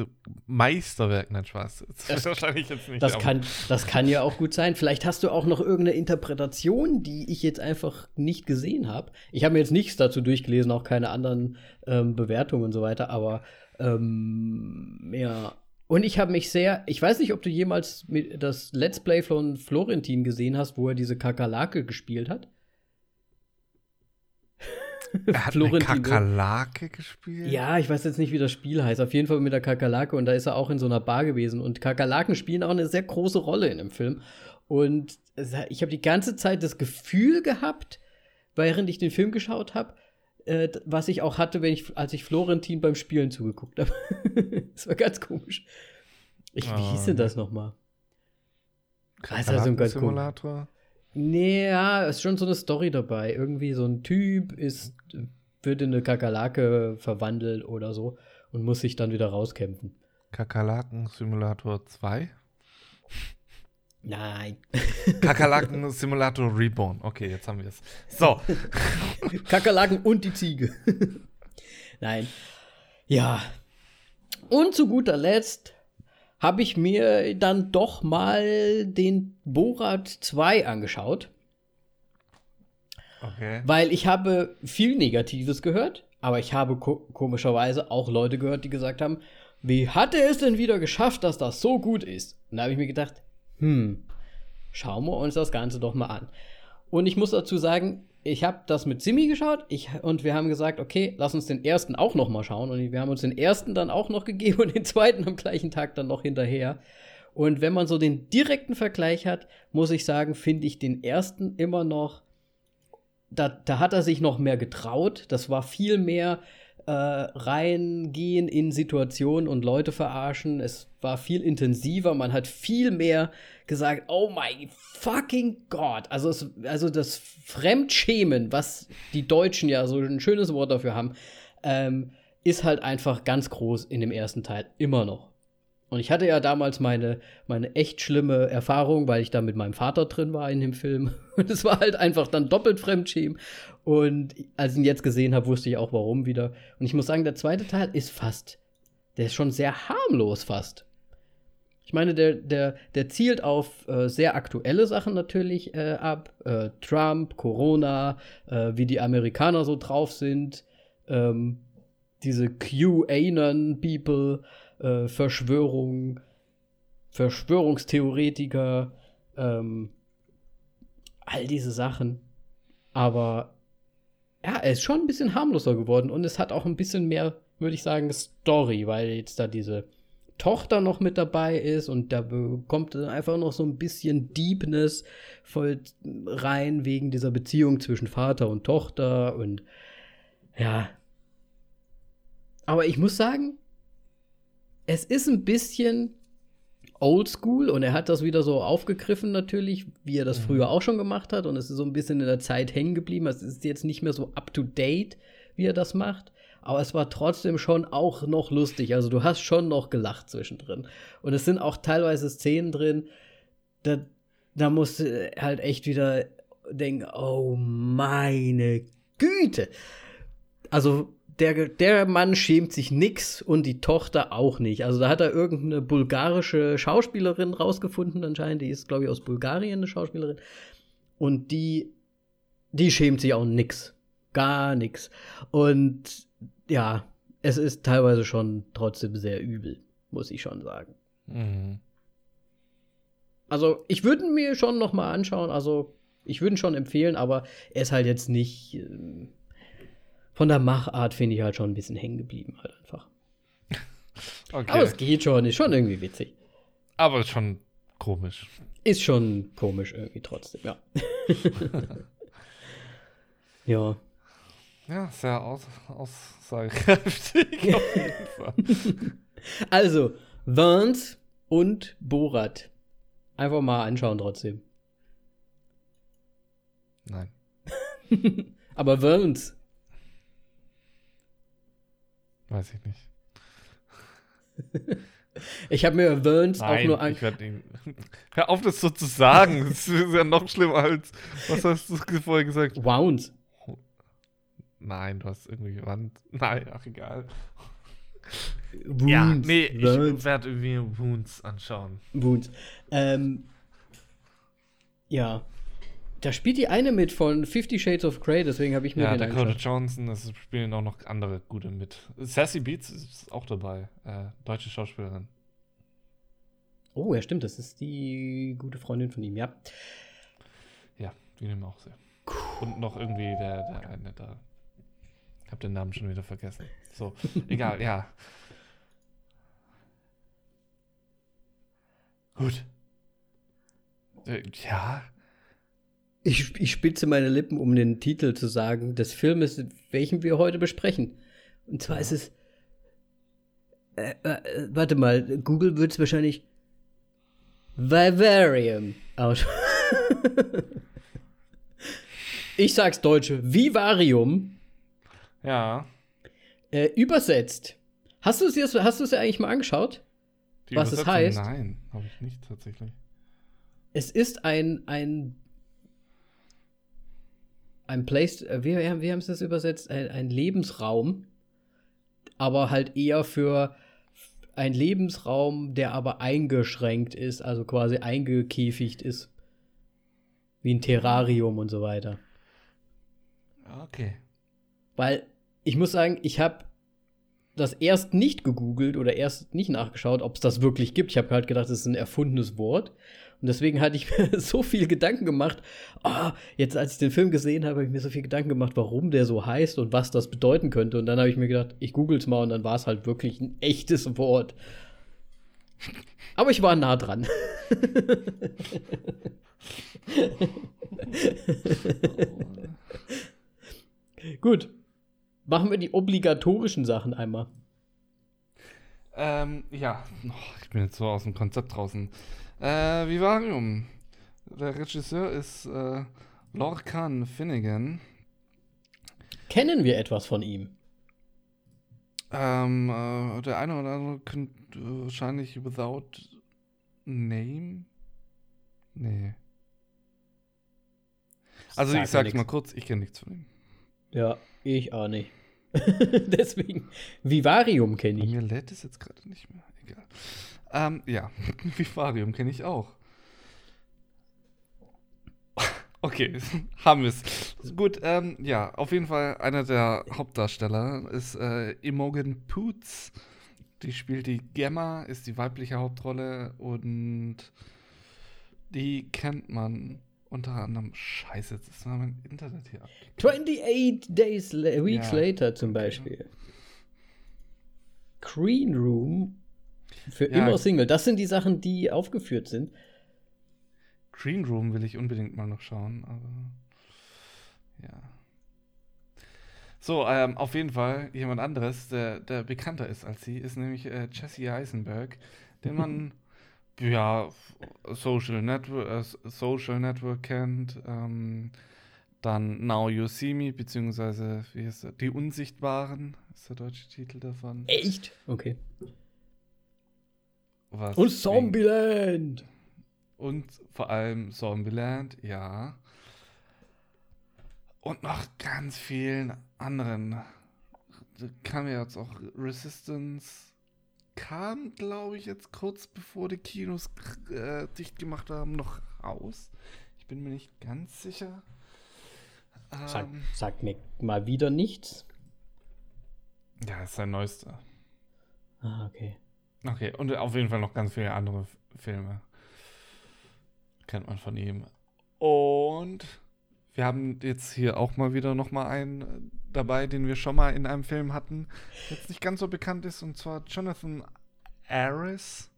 Meisterwerk, nein, Spaß. Das, das wahrscheinlich jetzt nicht. Das kann, das kann ja auch gut sein. Vielleicht hast du auch noch irgendeine Interpretation, die ich jetzt einfach nicht gesehen habe. Ich habe mir jetzt nichts dazu durchgelesen, auch keine anderen ähm, Bewertungen und so weiter, aber ähm, ja. Und ich habe mich sehr, ich weiß nicht, ob du jemals das Let's Play von Florentin gesehen hast, wo er diese Kakerlake gespielt hat. Er hat eine Kakerlake gespielt? Ja, ich weiß jetzt nicht, wie das Spiel heißt. Auf jeden Fall mit der Kakerlake und da ist er auch in so einer Bar gewesen. Und Kakerlaken spielen auch eine sehr große Rolle in dem Film. Und ich habe die ganze Zeit das Gefühl gehabt, während ich den Film geschaut habe, äh, was ich auch hatte, wenn ich, als ich Florentin beim Spielen zugeguckt habe. das war ganz komisch. Ich, wie hieß denn ah. das nochmal? Simulator? Nee, ja, ist schon so eine Story dabei. Irgendwie so ein Typ ist, wird in eine Kakerlake verwandelt oder so und muss sich dann wieder rauskämpfen. Kakerlaken-Simulator 2? Nein. Kakerlaken-Simulator Reborn. Okay, jetzt haben wir es. So. Kakerlaken und die Ziege. Nein. Ja. Und zu guter Letzt habe ich mir dann doch mal den Borat 2 angeschaut. Okay. Weil ich habe viel Negatives gehört, aber ich habe ko komischerweise auch Leute gehört, die gesagt haben, wie hat er es denn wieder geschafft, dass das so gut ist? Und da habe ich mir gedacht, hm, schauen wir uns das Ganze doch mal an. Und ich muss dazu sagen, ich habe das mit Simi geschaut ich, und wir haben gesagt, okay, lass uns den ersten auch noch mal schauen. Und wir haben uns den ersten dann auch noch gegeben und den zweiten am gleichen Tag dann noch hinterher. Und wenn man so den direkten Vergleich hat, muss ich sagen, finde ich den ersten immer noch, da, da hat er sich noch mehr getraut. Das war viel mehr äh, reingehen in Situationen und Leute verarschen. Es war viel intensiver. Man hat viel mehr gesagt, oh my fucking God. Also, es, also das Fremdschämen, was die Deutschen ja so ein schönes Wort dafür haben, ähm, ist halt einfach ganz groß in dem ersten Teil immer noch. Und ich hatte ja damals meine, meine echt schlimme Erfahrung, weil ich da mit meinem Vater drin war in dem Film. Und es war halt einfach dann doppelt Fremdschämen. Und als ich ihn jetzt gesehen habe, wusste ich auch warum wieder. Und ich muss sagen, der zweite Teil ist fast, der ist schon sehr harmlos fast. Ich meine, der, der, der zielt auf äh, sehr aktuelle Sachen natürlich äh, ab. Äh, Trump, Corona, äh, wie die Amerikaner so drauf sind, ähm, diese QAnon-People äh, Verschwörung, Verschwörungstheoretiker, ähm, all diese Sachen. Aber ja, er ist schon ein bisschen harmloser geworden und es hat auch ein bisschen mehr, würde ich sagen, Story, weil jetzt da diese Tochter noch mit dabei ist und da bekommt einfach noch so ein bisschen Deepness voll rein wegen dieser Beziehung zwischen Vater und Tochter und ja. Aber ich muss sagen, es ist ein bisschen oldschool und er hat das wieder so aufgegriffen natürlich, wie er das mhm. früher auch schon gemacht hat und es ist so ein bisschen in der Zeit hängen geblieben. Es ist jetzt nicht mehr so up to date, wie er das macht, aber es war trotzdem schon auch noch lustig. Also du hast schon noch gelacht zwischendrin und es sind auch teilweise Szenen drin, da, da musst du halt echt wieder denken, oh meine Güte. Also der, der Mann schämt sich nix und die Tochter auch nicht. Also da hat er irgendeine bulgarische Schauspielerin rausgefunden, anscheinend. Die ist, glaube ich, aus Bulgarien eine Schauspielerin. Und die, die schämt sich auch nix. Gar nix. Und ja, es ist teilweise schon trotzdem sehr übel, muss ich schon sagen. Mhm. Also, ich würde mir schon noch mal anschauen. Also, ich würde ihn schon empfehlen, aber er ist halt jetzt nicht. ähm, von der Machart finde ich halt schon ein bisschen hängen geblieben, halt einfach. Okay. Aber es geht schon, ist schon irgendwie witzig. Aber schon komisch. Ist schon komisch irgendwie trotzdem, ja. ja. Ja, sehr aus aussagekräftig jeden Fall. Also, Vance und Borat. Einfach mal anschauen trotzdem. Nein. Aber Vance. Weiß ich nicht. Ich habe mir Vance auch nur an. ich werde ihm. Hör auf, das so zu sagen. Das ist ja noch schlimmer als. Was hast du vorher gesagt? Wounds. Nein, du hast irgendwie Wand. Nein, ach egal. Wounds. Ja, nee, ich werde irgendwie Wounds anschauen. Wounds. Ähm, ja. Da spielt die eine mit von Fifty Shades of Grey, deswegen habe ich mir Ja, den Dakota angeschaut. Johnson, es spielen auch noch andere gute mit. Sassy Beats ist auch dabei. Äh, deutsche Schauspielerin. Oh, ja, stimmt, das ist die gute Freundin von ihm, ja. Ja, die nehmen wir auch sehr. Und noch irgendwie der, der eine da. Ich habe den Namen schon wieder vergessen. So, egal, ja. Gut. Äh, ja, Ich, ich spitze meine Lippen, um den Titel zu sagen, des Filmes, welchen wir heute besprechen. Und zwar ist es. Äh, äh, warte mal, Google wird es wahrscheinlich Vivarium aus. ich sag's Deutsche. Vivarium. ja. Äh, übersetzt. Hast du es dir, hast du es dir eigentlich mal angeschaut? Die Was es heißt? Nein, habe ich nicht tatsächlich. Es ist ein, ein, ein Place, äh, wie, wie haben sie das übersetzt? Ein, ein Lebensraum, aber halt eher für ein Lebensraum, der aber eingeschränkt ist, also quasi eingekäfigt ist. Wie ein Terrarium und so weiter. Okay. Weil ich muss sagen, ich habe das erst nicht gegoogelt oder erst nicht nachgeschaut, ob es das wirklich gibt. Ich habe halt gedacht, es ist ein erfundenes Wort. Und deswegen hatte ich mir so viel Gedanken gemacht. Ah, jetzt als ich den Film gesehen habe, habe ich mir so viel Gedanken gemacht, warum der so heißt und was das bedeuten könnte. Und dann habe ich mir gedacht, ich google's mal und dann war es halt wirklich ein echtes Wort. Aber ich war nah dran. Gut. Machen wir die obligatorischen Sachen einmal. Ähm, ja. Oh, ich bin jetzt so aus dem Konzept draußen. Äh, Vivarium. Der Regisseur ist äh, Lorcan Finnegan. Kennen wir etwas von ihm? Ähm, äh, der eine oder andere könnte wahrscheinlich Without Name. Nee. Also Sagt ich sag's mal kurz, ich kenne nichts von ihm. Ja, ich auch nicht. Deswegen, Vivarium kenne ich. mir lädt es jetzt gerade nicht mehr. Egal. Ähm, ja, Vivarium kenne ich auch. Okay, haben wir es. Gut, ähm, ja, auf jeden Fall einer der Hauptdarsteller ist äh, Imogen Poots. Die spielt die Gemma, ist die weibliche Hauptrolle und die kennt man unter anderem. Scheiße, jetzt ist mein Internet hier ab. 28 Days la Weeks Ja, Later zum. Beispiel. Green Room für Ja. immer Single. Das sind die Sachen, die aufgeführt sind. Green Room will ich unbedingt mal noch schauen, aber ja. So, ähm, auf jeden Fall jemand anderes, der, der bekannter ist als sie, ist nämlich äh, Jesse Eisenberg, den man ja Social Network, äh, Social Network kennt, ähm, dann Now You See Me, beziehungsweise wie heißt der? Die Unsichtbaren ist der deutsche Titel davon. Echt? Okay. Was Und Zombieland! Und vor allem Zombieland, ja. Und noch ganz vielen anderen. Da kam ja jetzt auch Resistance. Kam, glaube ich, jetzt kurz bevor die Kinos äh, dicht gemacht haben, noch raus. Ich bin mir nicht ganz sicher. Ähm, sagt mir mal wieder nichts. ja, ist sein neuester. Ah, okay. Okay, und auf jeden Fall noch ganz viele andere Filme. kennt man von ihm. Und wir haben jetzt hier auch mal wieder noch mal einen dabei, den wir schon mal in einem Film hatten, jetzt nicht ganz so bekannt ist, und zwar Jonathan Aris.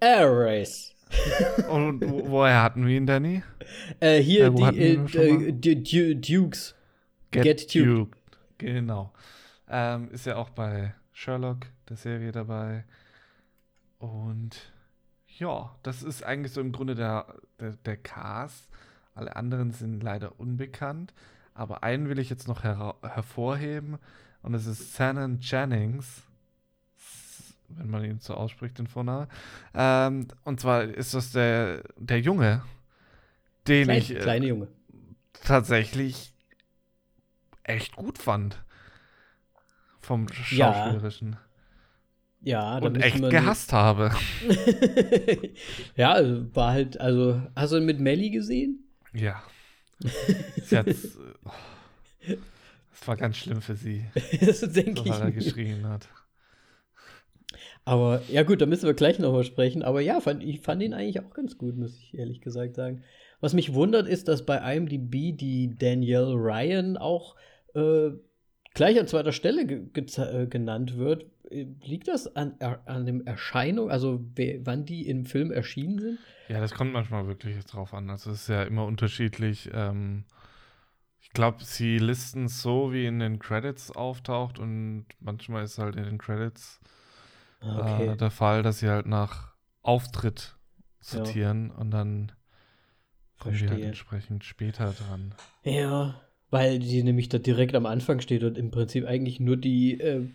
Aris. und wo, woher hatten wir ihn, Danny? Äh, hier Äh, die äh, Dukes. Get, Get Duked. Duked. Genau. Ähm, ist ja auch bei Sherlock, der Serie, dabei. Und ja, das ist eigentlich so im Grunde der, der, der Cast. Alle anderen sind leider unbekannt. Aber einen will ich jetzt noch hera- hervorheben. Und das ist Shannon Jennings. Wenn man ihn so ausspricht, den Vornamen. Ähm, und zwar ist das der, der Junge, den Klein, ich äh, kleine Junge. tatsächlich echt gut fand. Vom Ja. Schauspielerischen. Ja, da Und echt wir gehasst habe. ja, also war halt, also, hast du ihn mit Melly gesehen? Ja. Hat's, äh, Es war ganz schlimm für sie, das denke so er ich. mir. geschrien hat. Aber ja, gut, da müssen wir gleich nochmal sprechen. Aber ja, fand, ich fand ihn eigentlich auch ganz gut, muss ich ehrlich gesagt sagen. Was mich wundert, ist, dass bei IMDb die Danielle Ryan auch äh, gleich an zweiter Stelle ge geze- äh, genannt wird. Äh, Liegt das an, an dem Erscheinung, also wann die im Film erschienen sind? Ja, das kommt manchmal wirklich drauf an. Also es ist ja immer unterschiedlich. Ähm, ich glaube, sie listen so, wie in den Credits auftaucht und manchmal ist halt in den Credits Ah, äh, der Fall, dass sie halt nach Auftritt sortieren und dann kommen die halt Verstehe. entsprechend später dran. Ja, weil die nämlich da direkt am Anfang steht und im Prinzip eigentlich nur die äh,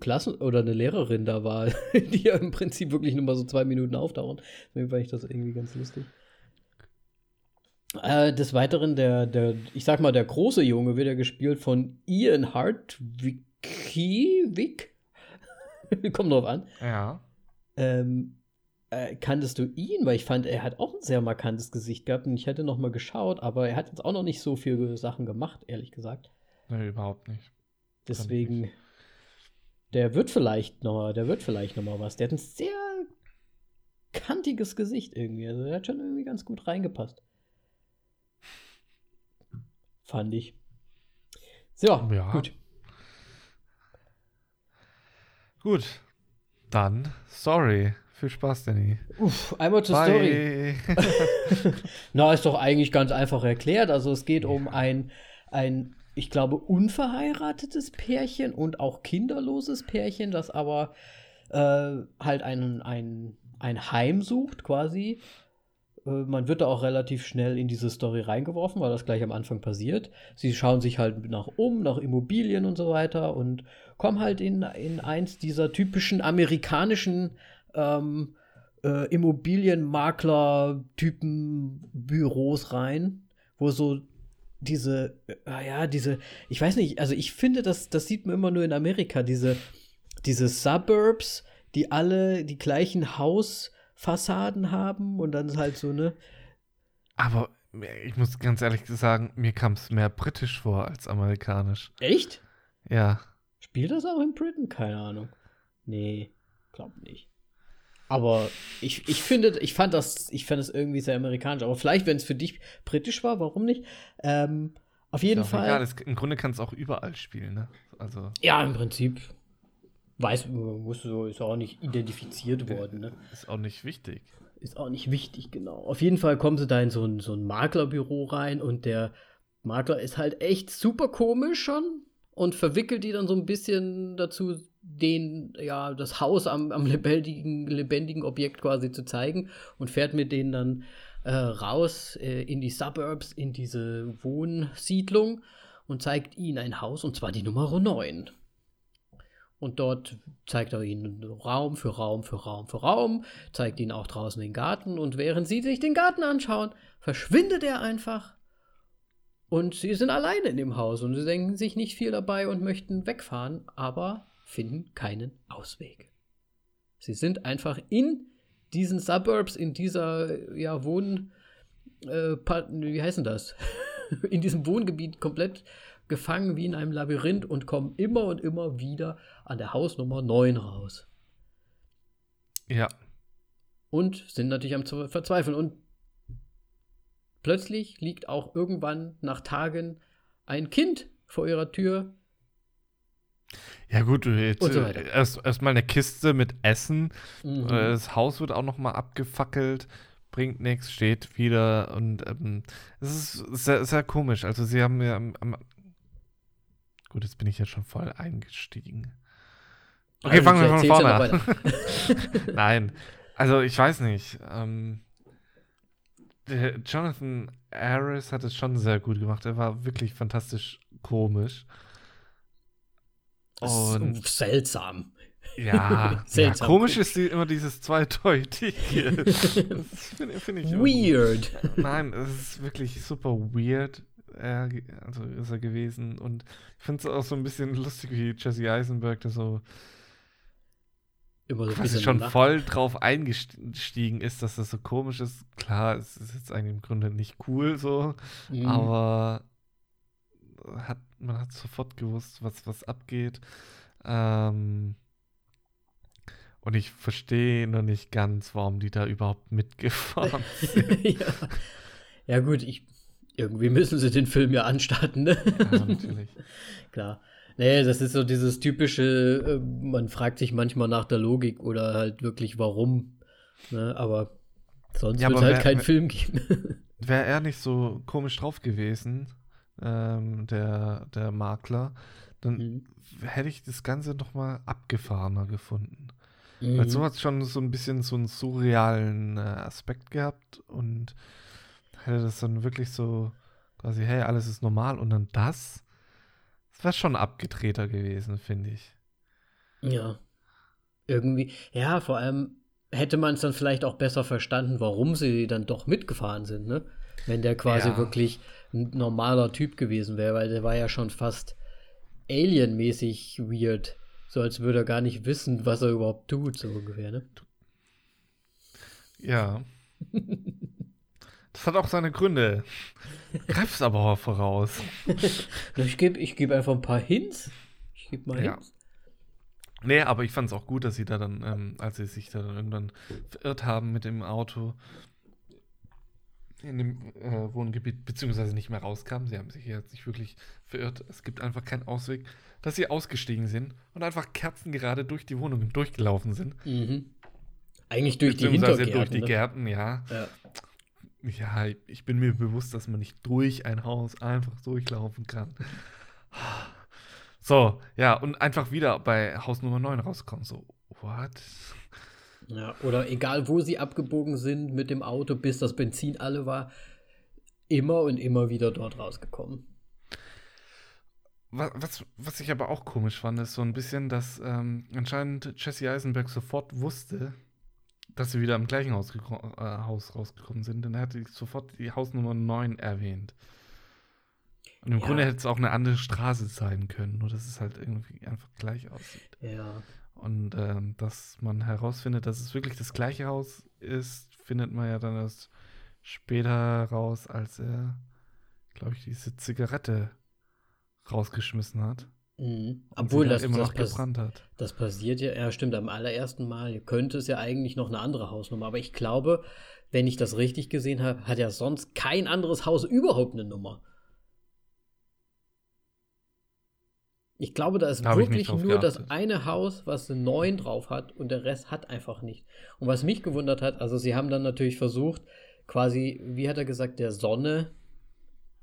Klassen- oder eine Lehrerin da war, die ja im Prinzip wirklich nur mal so zwei Minuten auftauchen. Deswegen fand ich das irgendwie ganz lustig. Äh, des Weiteren, der, der, ich sag mal, der große Junge wird ja gespielt von Ian Hartwig. Kommt drauf an. Ja. Ähm, äh, kanntest du ihn? Weil ich fand, er hat auch ein sehr markantes Gesicht gehabt und ich hätte noch mal geschaut, aber er hat jetzt auch noch nicht so viele Sachen gemacht, ehrlich gesagt. Nee, überhaupt nicht. Deswegen, der wird vielleicht noch, der wird vielleicht noch mal was. Der hat ein sehr kantiges Gesicht irgendwie. Also der hat schon irgendwie ganz gut reingepasst. Fand ich. So, Ja. gut. Gut. Dann, sorry. Viel Spaß, Danny. Uff, einmal zur Story. Bye. Na, ist doch eigentlich ganz einfach erklärt. Also es geht um ein, ein, ich glaube, unverheiratetes Pärchen und auch kinderloses Pärchen, das aber äh, halt ein, ein, ein Heim sucht quasi. Äh, Man wird da auch relativ schnell in diese Story reingeworfen, weil das gleich am Anfang passiert. Sie schauen sich halt nach um, nach Immobilien und so weiter und kommen halt in, in eins dieser typischen amerikanischen ähm, äh, Immobilienmakler-Typen-Büros rein, wo so diese, äh, ja, diese, ich weiß nicht, also ich finde, das, das sieht man immer nur in Amerika, diese, diese Suburbs, die alle die gleichen Hausfassaden haben und dann ist halt so, ne? Aber ich muss ganz ehrlich sagen, mir kam es mehr britisch vor als amerikanisch. Echt? Ja. Spielt das auch in Britain? Keine Ahnung. Nee, glaub nicht. Aber ich, ich finde, ich fand das, ich fand das irgendwie sehr amerikanisch. Aber vielleicht, wenn es für dich britisch war, warum nicht? Ähm, auf jeden Fall. Egal, es, Im Grunde kann es auch überall spielen, ne? Also, Ja, im Prinzip. Weiß, muss so, ist auch nicht identifiziert worden, ne? ist auch nicht wichtig. Ist auch nicht wichtig, genau. Auf jeden Fall kommen sie da in so ein, so ein Maklerbüro rein und der Makler ist halt echt super komisch schon und verwickelt die dann so ein bisschen dazu, den, ja, das Haus am, am lebendigen, lebendigen Objekt quasi zu zeigen und fährt mit denen dann äh, raus äh, in die Suburbs, in diese Wohnsiedlung und zeigt ihnen ein Haus und zwar die Nummer 9. Und dort zeigt er ihnen Raum für Raum für Raum für Raum, zeigt ihnen auch draußen den Garten und während sie sich den Garten anschauen, verschwindet er einfach. Und sie sind alleine in dem Haus und sie denken sich nicht viel dabei und möchten wegfahren, aber finden keinen Ausweg. Sie sind einfach in diesen Suburbs, in dieser ja, Wohn... Äh, wie heißt denn das? in diesem Wohngebiet komplett gefangen wie in einem Labyrinth und kommen immer und immer wieder an der Hausnummer 9 raus. Ja. Und sind natürlich am Zwe- Verzweifeln. Und plötzlich liegt auch irgendwann nach Tagen ein Kind vor ihrer Tür. Ja gut, jetzt so äh, erst erstmal eine Kiste mit Essen. Mhm. Äh, Das Haus wird auch noch mal abgefackelt, bringt nichts, steht wieder und ähm, es ist sehr, sehr komisch. Also sie haben mir am, am Gut, jetzt bin ich jetzt schon voll eingestiegen. Okay, Also, fangen wir von vorne ja an. Nein, also ich weiß nicht. Ähm, Jonathan Harris hat es schon sehr gut gemacht. Er war wirklich fantastisch komisch. Das ist Und seltsam. ja, ja Seltsam. komisch ist die, immer dieses Zweideutige. Das finde find ich. Weird. Nein, es ist wirklich super weird. Er, also ist er gewesen. Und ich finde es auch so ein bisschen lustig, wie Jesse Eisenberg da so Immer so schon nach- voll drauf eingestiegen ist, dass das so komisch ist. Klar, es ist jetzt eigentlich im Grunde nicht cool so, Mhm. aber man hat sofort gewusst, was, was abgeht. Ähm, und ich verstehe noch nicht ganz, warum die da überhaupt mitgefahren sind. ja. ja, gut, ich, irgendwie müssen sie den Film ja anstarten, ne? ja, natürlich. Klar. Nee, das ist so dieses typische, äh, man fragt sich manchmal nach der Logik oder halt wirklich warum. Ne? Aber sonst Ja, wird halt wer- keinen wer- Film geben. Wäre er nicht so komisch drauf gewesen, ähm, der, der Makler, dann Mhm. hätte ich das Ganze noch mal abgefahrener gefunden. Mhm. Weil so hat es schon so ein bisschen so einen surrealen äh, Aspekt gehabt und hätte das dann wirklich so quasi, hey, alles ist normal und dann das, das wäre schon abgedrehter gewesen, finde ich. Ja. Irgendwie, ja, vor allem hätte man es dann vielleicht auch besser verstanden, warum sie dann doch mitgefahren sind, ne? Wenn der quasi Ja. wirklich ein normaler Typ gewesen wäre, weil der war ja schon fast alienmäßig weird. So als würde er gar nicht wissen, was er überhaupt tut, so ungefähr, ne? Ja. Das hat auch seine Gründe. Greif's aber auch voraus. Ich gebe ich geb einfach ein paar Hints. Ich gebe mal Ja. Hints. Nee, aber ich fand es auch gut, dass sie da dann, ähm, als sie sich da dann irgendwann verirrt haben mit dem Auto in dem äh, Wohngebiet, beziehungsweise nicht mehr rauskamen. Sie haben sich jetzt nicht wirklich verirrt. Es gibt einfach keinen Ausweg, dass sie ausgestiegen sind und einfach kerzengerade durch die Wohnungen durchgelaufen sind. Mhm. Eigentlich durch die beziehungsweise Hintergärten. durch die ne? Gärten, ja. Ja. Ja, ich bin mir bewusst, dass man nicht durch ein Haus einfach durchlaufen kann. So, ja, und einfach wieder bei Haus Nummer 9 rauskommen. So, what? Ja, oder egal, wo sie abgebogen sind mit dem Auto, bis das Benzin alle war, immer und immer wieder dort rausgekommen. Was, was, was ich aber auch komisch fand, ist so ein bisschen, dass ähm, anscheinend Jesse Eisenberg sofort wusste, dass sie wieder im gleichen Haus, äh, Haus rausgekommen sind, denn er hatte sofort die Hausnummer 9 erwähnt. Und im Ja. Grunde hätte es auch eine andere Straße sein können, nur dass es halt irgendwie einfach gleich aussieht. Ja. Und ähm, dass man herausfindet, dass es wirklich das gleiche Haus ist, findet man ja dann erst später heraus, als er, glaube ich, diese Zigarette rausgeschmissen hat. Mhm. Obwohl das, immer das, noch gebrannt hat. das passiert ja, ja, stimmt, am allerersten Mal könnte es ja eigentlich noch eine andere Hausnummer. Aber ich glaube, wenn ich das richtig gesehen habe, hat ja sonst kein anderes Haus überhaupt eine Nummer. Ich glaube, da ist Da wirklich nur das geachtet. eine Haus, was eine 9 drauf hat und der Rest hat einfach nicht. Und was mich gewundert hat, also sie haben dann natürlich versucht, quasi, wie hat er gesagt, der Sonne,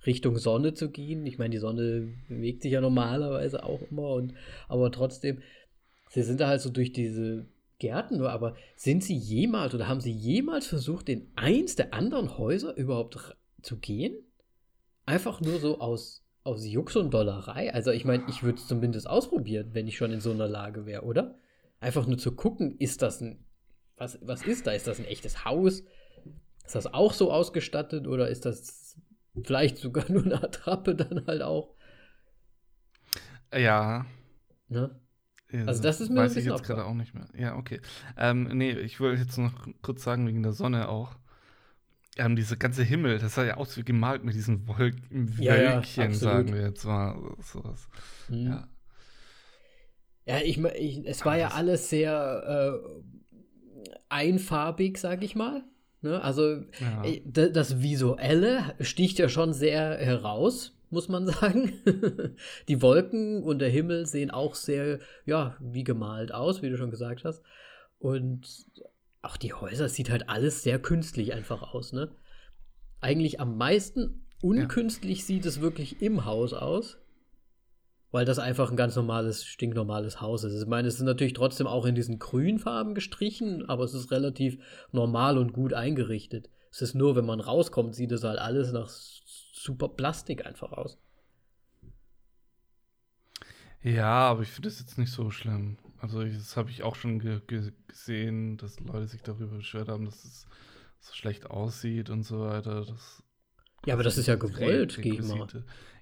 Richtung Sonne zu gehen. Ich meine, die Sonne bewegt sich ja normalerweise auch immer, und, aber trotzdem, sie sind da halt so durch diese Gärten nur, aber sind sie jemals oder haben sie jemals versucht, in eins der anderen Häuser überhaupt zu gehen? Einfach nur so aus, aus Jux und Dollerei. Also ich meine, ich würde es zumindest ausprobieren, wenn ich schon in so einer Lage wäre, oder? Einfach nur zu gucken, ist das ein, was, was ist da? Ist das ein echtes Haus? Ist das auch so ausgestattet oder ist das vielleicht sogar nur eine Attrappe dann halt auch? Ja. Ne? Also das ist mir ein Weiß ich jetzt gerade auch nicht mehr. Ja, okay. Ähm, nee, ich wollte jetzt noch kurz sagen, wegen der Sonne auch. Ähm, dieser ganze Himmel, das sah ja aus wie gemalt mit diesen Wolk Ja, ja, Wölkchen, sagen wir jetzt mal. Sowas. Hm. Ja. Ja, ich, ich es war ja das- alles sehr äh, einfarbig, sag ich mal. Ne? Also Ja. äh, das Visuelle sticht ja schon sehr heraus, muss man sagen. Die Wolken und der Himmel sehen auch sehr, ja, wie gemalt aus, wie du schon gesagt hast. Und auch die Häuser sieht halt alles sehr künstlich einfach aus, ne? Eigentlich am meisten unkünstlich sieht es wirklich im Haus aus. Weil das einfach ein ganz normales, stinknormales Haus ist. Ich meine, es ist natürlich trotzdem auch in diesen Grünfarben gestrichen, aber es ist relativ normal und gut eingerichtet. Es ist nur, wenn man rauskommt, sieht es halt alles nach super Plastik einfach aus. Ja, aber ich finde das jetzt nicht so schlimm. Also ich, das habe ich auch schon ge ge gesehen, dass Leute sich darüber beschwert haben, dass es so schlecht aussieht und so weiter. Das, Ja, aber das ist ja gewollt, gehe ich mal.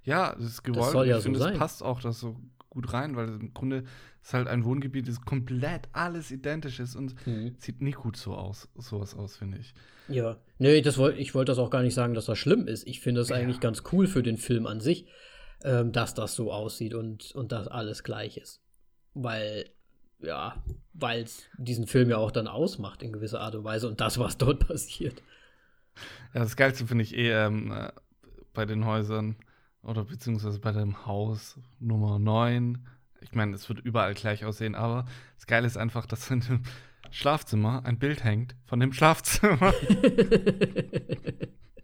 Ja, das ist gewollt. soll und ja ich so finde, sein. das passt auch das so gut rein, weil im Grunde ist halt ein Wohngebiet, das komplett alles identisch ist und Mhm. sieht nie gut so aus, sowas aus, finde ich. Ja, nee, das wollt, ich wollte das auch gar nicht sagen, dass das schlimm ist. Ich finde das eigentlich ganz cool für den Film an sich, ähm, dass das so aussieht und, und dass alles gleich ist. Weil, ja, weil es diesen Film ja auch dann ausmacht in gewisser Art und Weise und das, was dort passiert. Ja, das Geilste finde ich eh ähm, äh, bei den Häusern oder beziehungsweise bei dem Haus Nummer 9. Ich meine, es wird überall gleich aussehen, aber das Geile ist einfach, dass in dem Schlafzimmer ein Bild hängt von dem Schlafzimmer.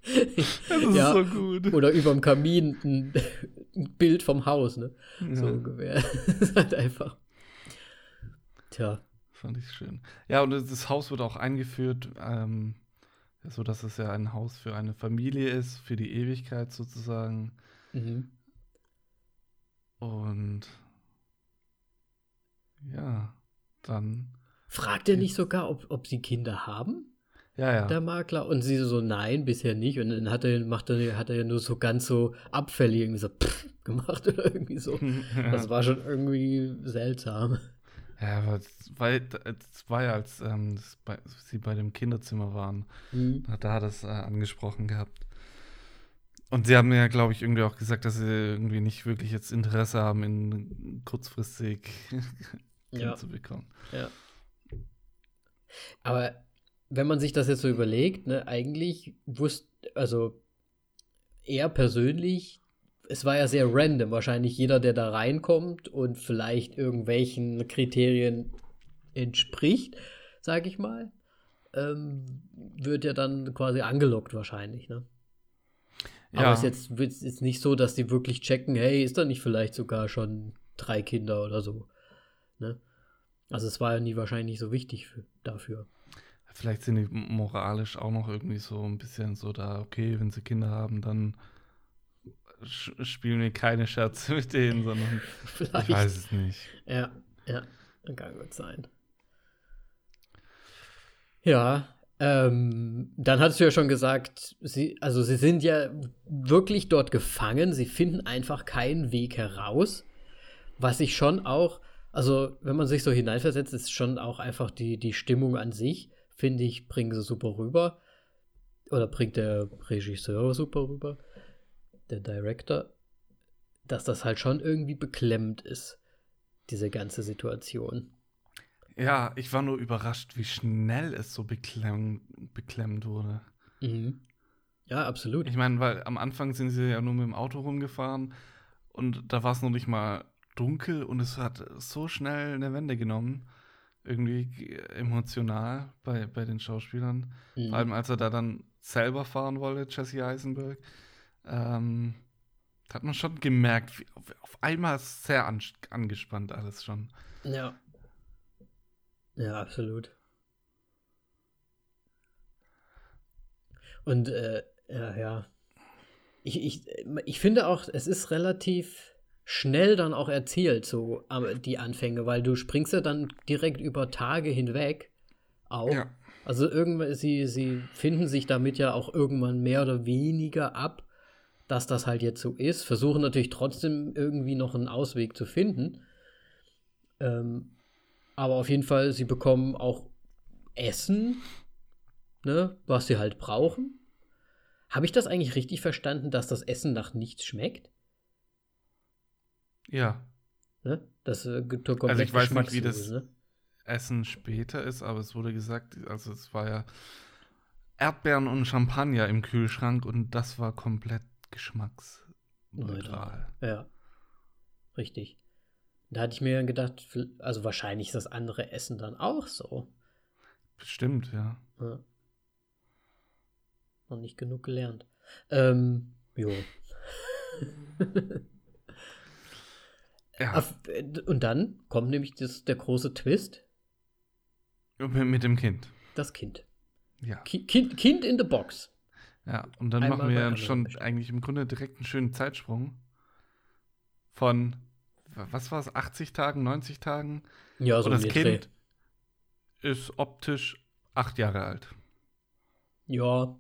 Das ist Ja. so gut. Oder überm Kamin ein, ein Bild vom Haus, ne? So Ja. ungefähr. ist halt einfach. Tja. Fand ich schön. Ja, und das Haus wird auch eingeführt, ähm, so dass es ja ein Haus für eine Familie ist, für die Ewigkeit sozusagen. Mhm. Und ja, dann. Fragt er nicht sogar, ob, ob sie Kinder haben? Ja, ja. der Makler und sie so nein bisher nicht und dann hat er macht er hat er ja nur so ganz so abfällig irgendwie so pff, gemacht oder irgendwie so das war schon irgendwie seltsam Ja, aber es war, ja, als ähm, bei, sie bei dem Kinderzimmer waren, Hm. da hat er das äh, angesprochen gehabt. Und sie haben mir ja, glaube ich, irgendwie auch gesagt, dass sie irgendwie nicht wirklich jetzt Interesse haben, in kurzfristig Ja. zu bekommen. ja aber wenn man sich das jetzt so überlegt ne eigentlich wusste also er persönlich es war ja sehr random wahrscheinlich jeder der da reinkommt und vielleicht irgendwelchen Kriterien entspricht sage ich mal ähm, wird ja dann quasi angelockt wahrscheinlich ne Aber es ist jetzt, jetzt nicht so, dass die wirklich checken, hey, ist da nicht vielleicht sogar schon drei Kinder oder so. Ne? Also es war ja nie wahrscheinlich so wichtig für, dafür. Vielleicht sind die moralisch auch noch irgendwie so ein bisschen so da, okay, wenn sie Kinder haben, dann spielen wir keine Scherze mit denen, sondern Vielleicht. ich weiß es nicht. Ja, ja, kann gut sein. Ja, ähm, dann hast du ja schon gesagt, sie, also sie sind ja wirklich dort gefangen, sie finden einfach keinen Weg heraus, was ich schon auch, also wenn man sich so hineinversetzt, ist schon auch einfach die, die Stimmung an sich, finde ich, bringen sie super rüber. Oder bringt der Regisseur super rüber, der Director, dass das halt schon irgendwie beklemmt ist, diese ganze Situation. Ja, ich war nur überrascht, wie schnell es so beklemm, beklemmt wurde. Mhm. Ja, absolut. Ich meine, weil am Anfang sind sie ja nur mit dem Auto rumgefahren und da war es noch nicht mal dunkel und es hat so schnell eine Wende genommen. Irgendwie emotional bei, bei den Schauspielern. Mhm. Vor allem, als er da dann selber fahren wollte, Jesse Eisenberg, ähm, hat man schon gemerkt, wie, auf, einmal ist sehr an, angespannt alles schon. Ja. Ja, absolut. Und äh, ja, ja. Ich, ich, ich finde auch, es ist relativ schnell dann auch erzählt, so die Anfänge, weil du springst ja dann direkt über Tage hinweg auch. Ja. Also irgendwann, sie, sie finden sich damit ja auch irgendwann mehr oder weniger ab, dass das halt jetzt so ist, versuchen natürlich trotzdem irgendwie noch einen Ausweg zu finden. Ähm, aber auf jeden Fall, sie bekommen auch Essen, ne, was sie halt brauchen. Habe ich das eigentlich richtig verstanden, dass das Essen nach nichts schmeckt? Ja. Ne? Das äh, Also ich weiß nicht, wie das- Ne? Essen später ist, aber es wurde gesagt, also es war ja Erdbeeren und Champagner im Kühlschrank und das war komplett geschmacksneutral. Ja. Richtig. Da hatte ich mir gedacht, also wahrscheinlich ist das andere Essen dann auch so. Bestimmt, ja. ja. Noch nicht genug gelernt. Ähm, jo. ja. Und dann kommt nämlich das, der große Twist. Mit dem Kind. Das Kind. Ja. Kind, kind in the Box. Ja, und dann Einmal machen wir ja schon eigentlich im Grunde direkt einen schönen Zeitsprung von, was war es, 80 Tagen, 90 Tagen? Ja, so Und das Kind ist optisch acht Jahre alt. Ja.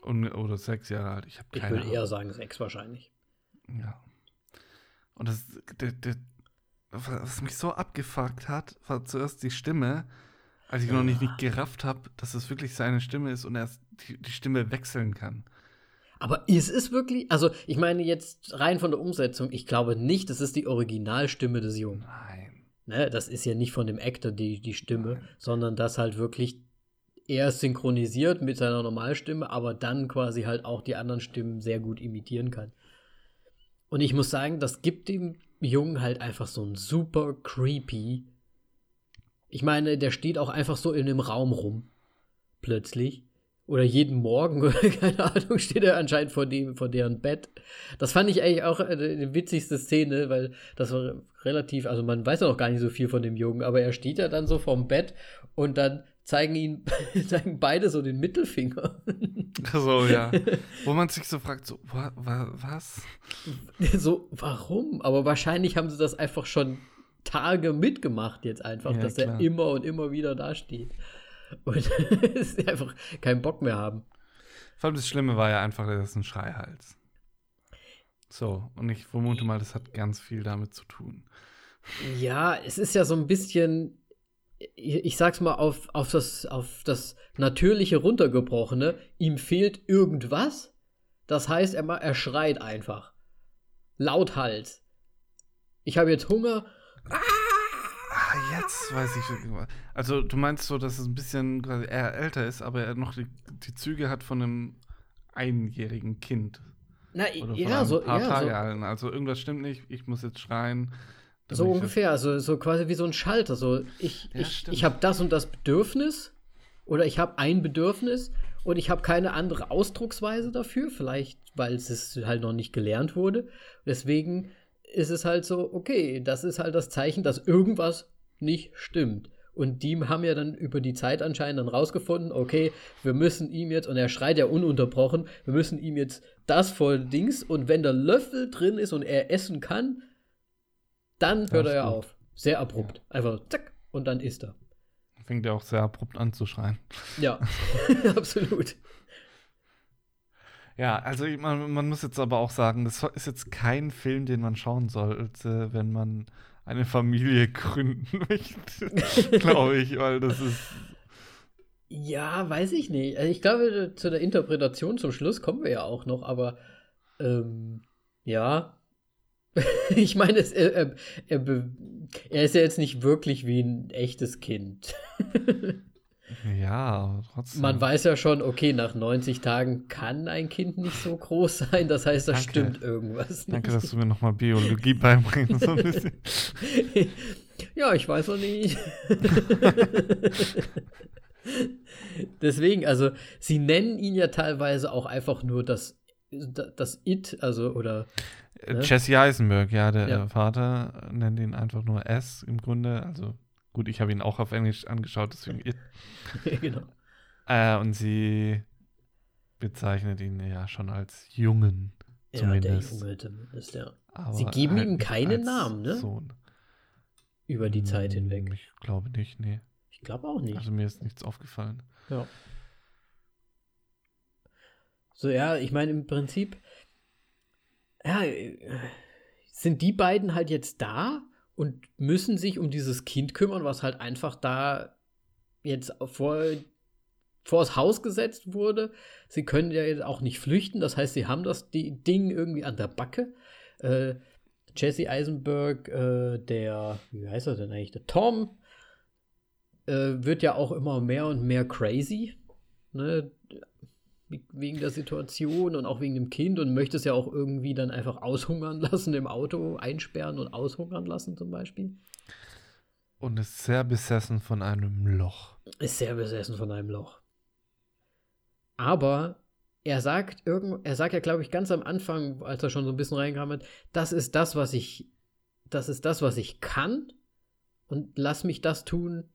Und, oder sechs Jahre alt. Ich, ich würde eher sagen sechs wahrscheinlich. Ja. Und das, der, der, was mich so abgefuckt hat, war zuerst die Stimme als ich noch nicht, nicht gerafft habe, dass es wirklich seine Stimme ist und er die, die Stimme wechseln kann. Aber ist es wirklich? Also, ich meine jetzt rein von der Umsetzung, ich glaube nicht, das ist die Originalstimme des Jungen. Nein. Ne, das ist ja nicht von dem Actor die, die Stimme, Nein. sondern das halt wirklich er synchronisiert mit seiner Normalstimme, aber dann quasi halt auch die anderen Stimmen sehr gut imitieren kann. Und ich muss sagen, das gibt dem Jungen halt einfach so ein super creepy ich meine, der steht auch einfach so in dem Raum rum. Plötzlich. Oder jeden Morgen, oder keine Ahnung, steht er anscheinend vor, dem, vor deren Bett. Das fand ich eigentlich auch eine witzigste Szene, weil das war relativ, also man weiß ja noch gar nicht so viel von dem Jungen, aber er steht ja dann so vorm Bett und dann zeigen ihn, zeigen beide so den Mittelfinger. So, ja. Wo man sich so fragt, so, wa, wa, was? So, warum? Aber wahrscheinlich haben sie das einfach schon Tage mitgemacht jetzt einfach, ja, dass klar. er immer und immer wieder dasteht. Und sie einfach keinen Bock mehr haben. Vor allem das Schlimme war ja einfach, dass es ein Schreihals. So, und ich vermute mal, das hat ganz viel damit zu tun. Ja, es ist ja so ein bisschen, ich sag's mal, auf, auf, das, auf das Natürliche runtergebrochene. Ihm fehlt irgendwas. Das heißt, er, er schreit einfach. Lauthals. Ich habe jetzt Hunger Ah, jetzt weiß ich. Also, du meinst so, dass es ein bisschen quasi eher älter ist, aber er noch die, die Züge hat von einem einjährigen Kind. Na, Oder ja, ein so. Paar ja, Tage so. Also, irgendwas stimmt nicht, ich muss jetzt schreien. So ungefähr, also so quasi wie so ein Schalter. So, ich, ja, ich, ich habe das und das Bedürfnis oder ich habe ein Bedürfnis und ich habe keine andere Ausdrucksweise dafür, vielleicht weil es halt noch nicht gelernt wurde. Deswegen ist es halt so, okay, das ist halt das Zeichen, dass irgendwas nicht stimmt. Und die haben ja dann über die Zeit anscheinend dann rausgefunden, okay, wir müssen ihm jetzt, und er schreit ja ununterbrochen, wir müssen ihm jetzt das voll Dings, und wenn der Löffel drin ist und er essen kann, dann hört er ja auf. Sehr abrupt. Ja. Einfach zack, und dann isst er. Fängt er auch sehr abrupt an zu schreien. Ja, absolut. Ja, also man, man muss jetzt aber auch sagen, das ist jetzt kein Film, den man schauen sollte, wenn man eine Familie gründen möchte, glaube ich, weil das ist. Ja, weiß ich nicht. Also ich glaube, zu der Interpretation zum Schluss kommen wir ja auch noch, aber ähm, ja. ich meine, er, er, er, er ist ja jetzt nicht wirklich wie ein echtes Kind. Ja, trotzdem. Man weiß ja schon, okay, nach 90 Tagen kann ein Kind nicht so groß sein. Das heißt, da Danke. stimmt irgendwas. Nicht. Danke, dass du mir nochmal Biologie beibringst. So ja, ich weiß noch nicht. Deswegen, also, sie nennen ihn ja teilweise auch einfach nur das, das It, also, oder. Ne? Jesse Eisenberg, ja, der ja. Vater nennt ihn einfach nur S im Grunde, also Gut, ich habe ihn auch auf Englisch angeschaut, deswegen. genau. Äh, und sie bezeichnet ihn ja schon als Jungen. Zumindest. Ja, der Junge zumindest, ja. Aber sie geben halt ihm keinen Namen, ne? Sohn. Über die Zeit hm, hinweg. Ich glaube nicht, nee. Ich glaube auch nicht. Also mir ist nichts aufgefallen. Ja. So, ja, ich meine, im Prinzip, ja, äh, sind die beiden halt jetzt da und müssen sich um dieses Kind kümmern, was halt einfach da jetzt vor vors Haus gesetzt wurde. Sie können ja jetzt auch nicht flüchten, das heißt, sie haben das Ding irgendwie an der Backe. Äh, Jesse Eisenberg, äh, der, wie heißt er denn eigentlich, der Tom, äh, wird ja auch immer mehr und mehr crazy ne? Wegen der Situation und auch wegen dem Kind und möchte es ja auch irgendwie dann einfach aushungern lassen im Auto, einsperren und aushungern lassen zum Beispiel. Und ist sehr besessen von einem Loch. Ist sehr besessen von einem Loch. Aber er sagt irgend, er sagt ja, glaube ich, ganz am Anfang, als er schon so ein bisschen reinkam, hat, das ist das, was ich, das ist das, was ich kann und lass mich das tun,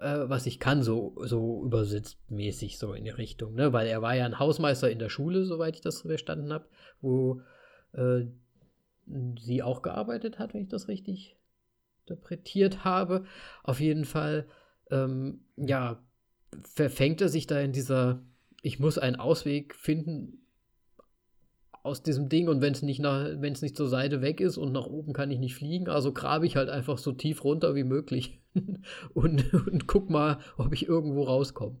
äh, was ich kann, so, so übersetzt mäßig so in die Richtung, ne? Weil er war ja ein Hausmeister in der Schule, soweit ich das verstanden habe, wo äh, sie auch gearbeitet hat, wenn ich das richtig interpretiert habe. Auf jeden Fall, ähm, ja, verfängt er sich da in dieser ich muss einen Ausweg finden aus diesem Ding und wenn es nicht wenn es nicht zur Seite weg ist und nach oben kann ich nicht fliegen, also grabe ich halt einfach so tief runter wie möglich und, und guck mal, ob ich irgendwo rauskomme.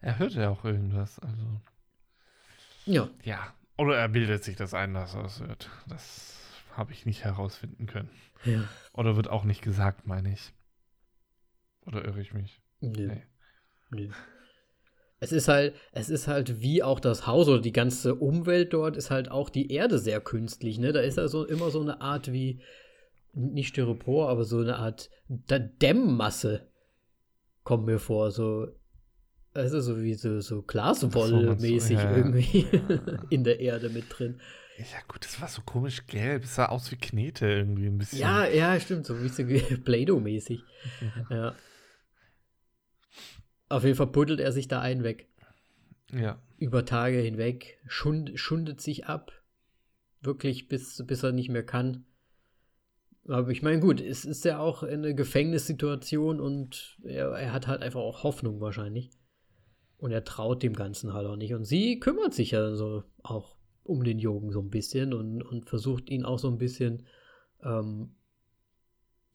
Er hört ja auch irgendwas, also. Ja. Ja. Oder er bildet sich das ein, dass er es hört. Das habe ich nicht herausfinden können. Ja. Oder wird auch nicht gesagt, meine ich. Oder irre ich mich? Nö. Nee. Nö es ist halt, es ist halt wie auch das Haus oder die ganze Umwelt dort ist halt auch die Erde sehr künstlich, ne? Da ist also immer so eine Art wie, nicht Styropor, aber so eine Art Dämmmasse kommt mir vor, so, also so wie so, so Glaswolle-mäßig ja, irgendwie ja. in der Erde mit drin. Ja, gut, das war so komisch gelb. Es sah aus wie Knete irgendwie ein bisschen. Ja, ja, stimmt, so wie so Play-Doh-mäßig. ja. Auf jeden Fall buddelt er sich da einen weg. Ja. Über Tage hinweg, schund, schundet sich ab. Wirklich, bis, bis er nicht mehr kann. Aber ich meine, gut, es ist ja auch eine Gefängnissituation und er, er hat halt einfach auch Hoffnung wahrscheinlich. Und er traut dem Ganzen halt auch nicht. Und sie kümmert sich ja so auch um den Jungen so ein bisschen und, und versucht ihn auch so ein bisschen ähm,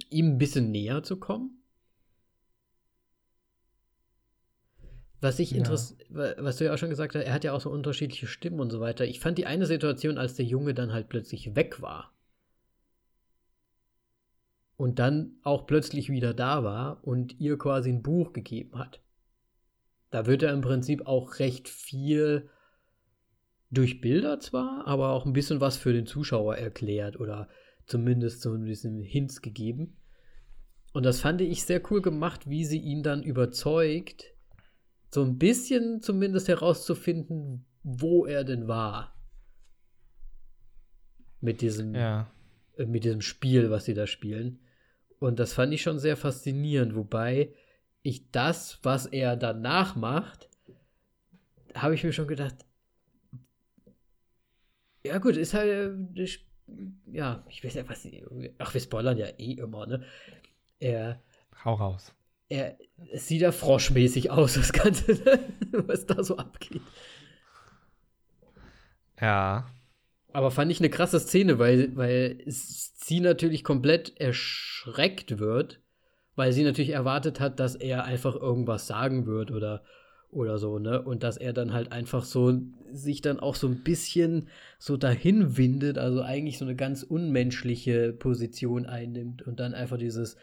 ihm ein bisschen näher zu kommen. Was ich ja. was du ja auch schon gesagt hast, er hat ja auch so unterschiedliche Stimmen und so weiter. Ich fand die eine Situation, als der Junge dann halt plötzlich weg war und dann auch plötzlich wieder da war und ihr quasi ein Buch gegeben hat. Da wird er im Prinzip auch recht viel durch Bilder zwar, aber auch ein bisschen was für den Zuschauer erklärt oder zumindest so ein bisschen Hints gegeben. Und das fand ich sehr cool gemacht, wie sie ihn dann überzeugt, so ein bisschen zumindest herauszufinden, wo er denn war. Mit diesem, ja. äh, mit diesem Spiel, was sie da spielen. Und das fand ich schon sehr faszinierend, wobei ich das, was er danach macht, habe ich mir schon gedacht, ja gut, ist halt, äh, ja, ich weiß ja, was, ach, wir spoilern ja eh immer, ne? Er, Hau raus er es sieht ja froschmäßig aus, das Ganze, was da so abgeht. Ja. Aber fand ich eine krasse Szene, weil, weil sie natürlich komplett erschreckt wird, weil sie natürlich erwartet hat, dass er einfach irgendwas sagen wird oder, oder so, ne? Und dass er dann halt einfach so sich dann auch so ein bisschen so dahin windet, also eigentlich so eine ganz unmenschliche Position einnimmt und dann einfach dieses,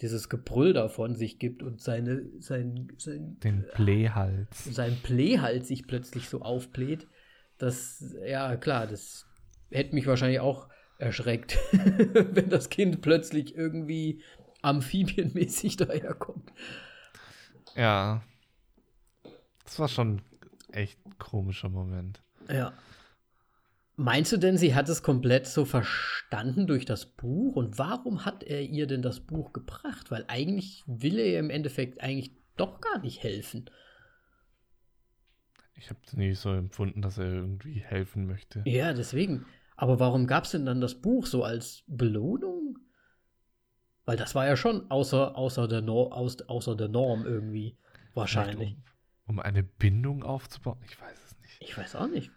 dieses Gebrüll davon sich gibt und seine, sein, sein den Playhals. Sein Playhals sich plötzlich so aufbläht. Das, ja, klar, das hätte mich wahrscheinlich auch erschreckt, wenn das Kind plötzlich irgendwie amphibienmäßig daherkommt. Ja. Das war schon echt komischer Moment. Ja. Meinst du denn, sie hat es komplett so verstanden durch das Buch? Und warum hat er ihr denn das Buch gebracht? Weil eigentlich will er ihr im Endeffekt eigentlich doch gar nicht helfen. Ich habe nie so empfunden, dass er irgendwie helfen möchte. Ja, deswegen. Aber warum gab es denn dann das Buch so als Belohnung? Weil das war ja schon außer, außer, der, no aus, außer der Norm irgendwie. Wahrscheinlich. Um, um eine Bindung aufzubauen? Ich weiß es nicht. Ich weiß auch nicht.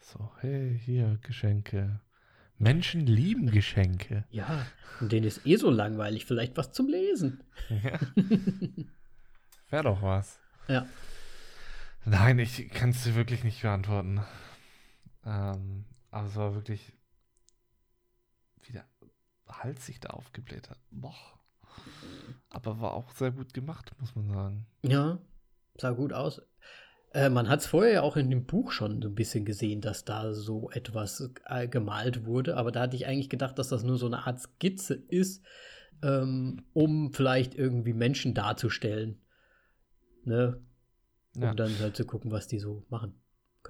So, hey, hier, Geschenke. Menschen lieben Geschenke. Ja, und denen ist eh so langweilig. Vielleicht was zum Lesen. Ja. Wäre doch was. Ja. Nein, ich kann es dir wirklich nicht beantworten. Ähm, aber es war wirklich, wie der Hals sich da aufgebläht hat. Boah. Aber war auch sehr gut gemacht, muss man sagen. Ja, sah gut aus. Äh, man hat es vorher ja auch in dem Buch schon so ein bisschen gesehen, dass da so etwas äh, gemalt wurde, aber da hatte ich eigentlich gedacht, dass das nur so eine Art Skizze ist, ähm, um vielleicht irgendwie Menschen darzustellen. Ne? Um Ja. dann halt zu gucken, was die so machen.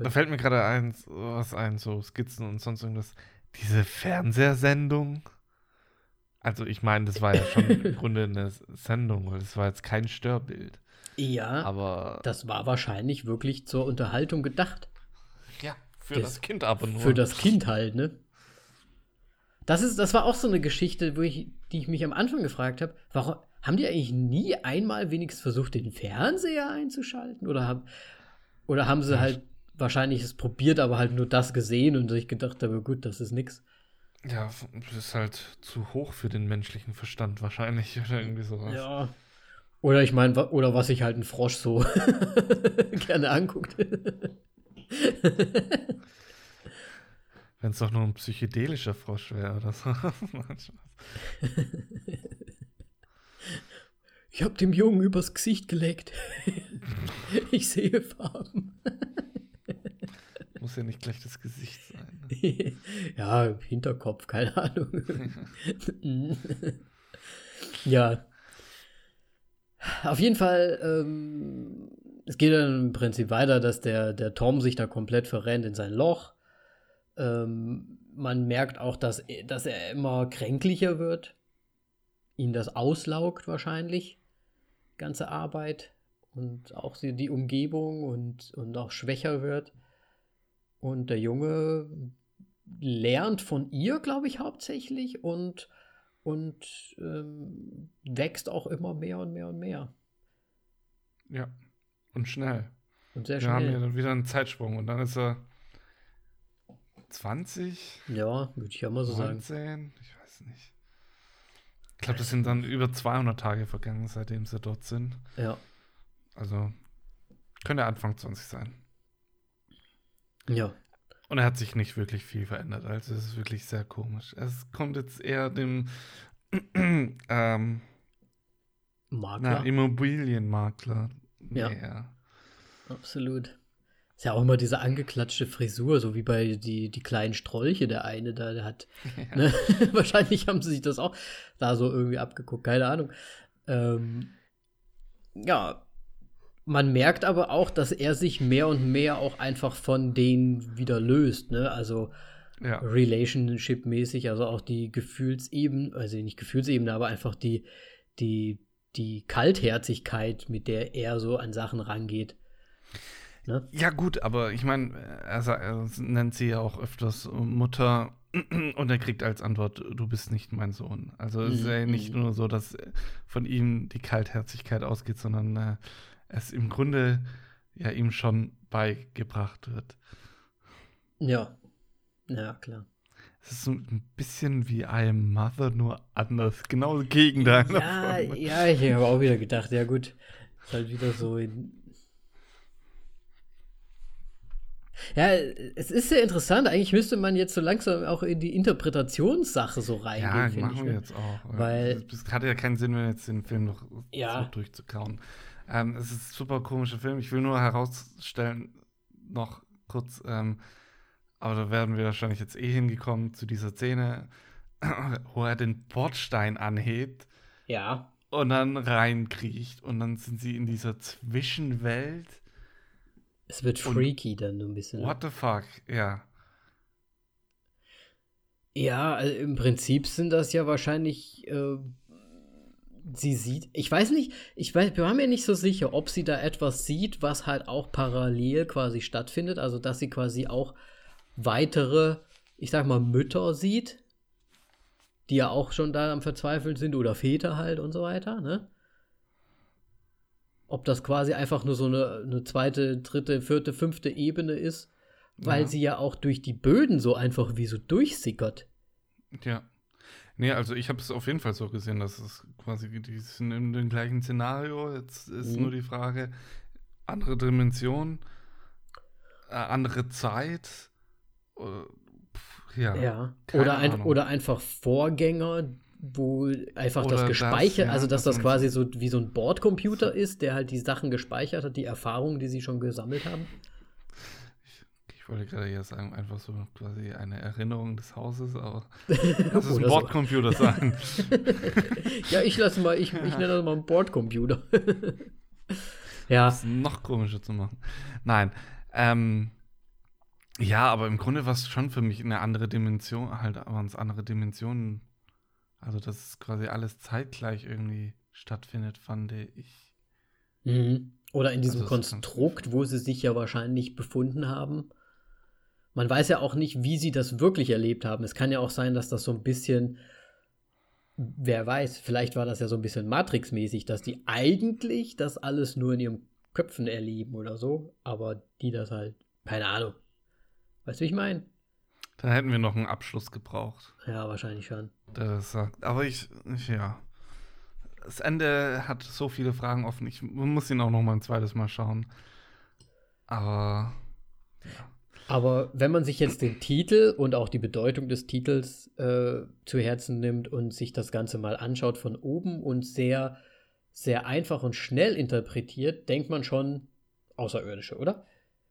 Da fällt mir gerade ein, was ein, so Skizzen und sonst irgendwas. Diese Fernsehsendung. Also ich meine, das war ja schon im Grunde eine Sendung, weil das war jetzt kein Störbild. Ja, Aber das war wahrscheinlich wirklich zur Unterhaltung gedacht. ja, für das- das, Kind aber nur. Für das Kind halt, ne? Das, ist, das war auch so eine Geschichte, wo ich, die ich mich am Anfang gefragt habe, warum haben die eigentlich nie einmal wenigstens versucht, den Fernseher einzuschalten? Oder, haben oder haben sie halt wahrscheinlich es probiert, aber halt nur das gesehen und sich gedacht, aber gut, das ist nix. Ja, das ist halt zu hoch für den menschlichen Verstand wahrscheinlich oder irgendwie sowas. Ja. Oder ich meine, oder was sich halt ein Frosch so gerne anguckt. Wenn es doch nur ein psychedelischer Frosch wäre oder so. Ich hab dem Jungen übers Gesicht gelegt. ich sehe Farben. Muss ja nicht gleich das Gesicht sein. Ne? ja, Hinterkopf, keine Ahnung. ja. Auf jeden Fall, ähm, es geht dann im Prinzip weiter, dass der, der Tom sich da komplett verrennt in sein Loch. Ähm, man merkt auch, dass, dass er immer kränklicher wird. Ihn das auslaugt wahrscheinlich. Ganze Arbeit. Und auch die, Umgebung und, und auch schwächer wird. Und der Junge lernt von ihr, glaube ich, hauptsächlich und, und ähm, wächst auch immer mehr und mehr und mehr. Ja. Und schnell. Und sehr Wir haben ja schnell. dann wieder einen Zeitsprung und dann ist er 20, Ja, würde ich ja mal so sagen. 19, ich weiß nicht. Ich glaube, das sind dann über 200 Tage vergangen, seitdem sie dort sind. Ja. Also könnte Anfang 20 sein. Ja. Und er hat sich nicht wirklich viel verändert. Also es ist wirklich sehr komisch. Es kommt jetzt eher dem ähm, Makler. na, Immobilienmakler Ja. näher. Absolut. Ist ja auch immer diese angeklatschte Frisur, so wie bei die, die kleinen Strolche, der eine da, der hat. Ne? Wahrscheinlich haben sie sich das auch da so irgendwie abgeguckt, keine Ahnung. Ähm, ja, man merkt aber auch, dass er sich mehr und mehr auch einfach von denen wieder löst, ne? Also Ja. Relationship-mäßig, also auch die Gefühlsebene, also nicht Gefühlsebene, aber einfach die, die, die Kaltherzigkeit, mit der er so an Sachen rangeht. Ne? Ja, gut, aber ich meine, er, sa- er nennt sie ja auch öfters Mutter und er kriegt als Antwort, du bist nicht mein Sohn. Also es ist ja Mhm. nicht nur so, dass von ihm die Kaltherzigkeit ausgeht, sondern äh, es im Grunde ja ihm schon beigebracht wird. Ja. Ja, klar. Es ist so ein bisschen wie I Am Mother, nur anders. Genau das Gegenteil. Ja, davon. ja, ich habe auch wieder gedacht, ja gut, ist halt wieder so in Ja, es ist sehr interessant. Eigentlich müsste man jetzt so langsam auch in die Interpretationssache so reingehen, Ja, machen ich. wir Ne? jetzt auch. Weil- Es hat ja keinen Sinn, wenn jetzt den Film noch Ja. so durchzukauen. Ähm, es ist ein super komischer Film. Ich will nur herausstellen, noch kurz, ähm, aber da werden wir wahrscheinlich jetzt eh hingekommen zu dieser Szene, wo er den Bordstein anhebt Ja, und dann reinkriecht und dann sind sie in dieser Zwischenwelt. es wird freaky dann so ein bisschen. What the fuck? Ja. Ja, also im Prinzip sind das ja wahrscheinlich. Äh, sie sieht. Ich weiß nicht, ich weiß, wir waren mir nicht so sicher, ob sie da etwas sieht, was halt auch parallel quasi stattfindet. Also, dass sie quasi auch weitere, ich sag mal, Mütter sieht, die ja auch schon da am Verzweifeln sind oder Väter halt und so weiter, ne? Ob das quasi einfach nur so eine, eine zweite, dritte, vierte, fünfte Ebene ist, weil Ja. sie ja auch durch die Böden so einfach wie so durchsickert. Ja. Nee, also ich habe es auf jeden Fall so gesehen, dass es quasi, die sind in dem gleichen Szenario. Jetzt ist Mhm. nur die Frage, andere Dimension, äh, andere Zeit. Äh, pf, ja. Ja. Oder, ein, oder einfach Vorgänger, wo einfach Oder das das, gespeichert, ja, also dass das man quasi so wie so ein Bordcomputer ist, der halt die Sachen gespeichert hat, die Erfahrungen, die sie schon gesammelt haben. Ich wollte gerade hier sagen, einfach so quasi eine Erinnerung des Hauses, aber das ist ein. Bordcomputer sein. Ja, ich lasse mal, ich, ich nenne das mal einen Bordcomputer. ja, Das noch komischer zu machen. Nein. Ähm, ja, aber im Grunde war es schon für mich eine andere Dimension, halt waren es andere Dimensionen. Also, dass es quasi alles zeitgleich irgendwie stattfindet, fand ich. Mhm. Oder in diesem Also Konstrukt, wo sie sich ja wahrscheinlich befunden haben. Man weiß ja auch nicht, wie sie das wirklich erlebt haben. Es kann ja auch sein, dass das so ein bisschen, wer weiß, vielleicht war das ja so ein bisschen Matrix-mäßig, dass die eigentlich das alles nur in ihren Köpfen erleben oder so, aber die das halt, keine Ahnung. Weißt du, wie ich meine? Da hätten wir noch einen Abschluss gebraucht, Ja, wahrscheinlich schon. das sagt. Aber ich, ich ja. Das Ende hat so viele Fragen offen. Ich muss ihn auch noch mal ein zweites Mal schauen. Aber Aber wenn man sich jetzt den Titel und auch die Bedeutung des Titels äh, zu Herzen nimmt und sich das Ganze mal anschaut von oben und sehr, sehr einfach und schnell interpretiert, denkt man schon Außerirdische, oder?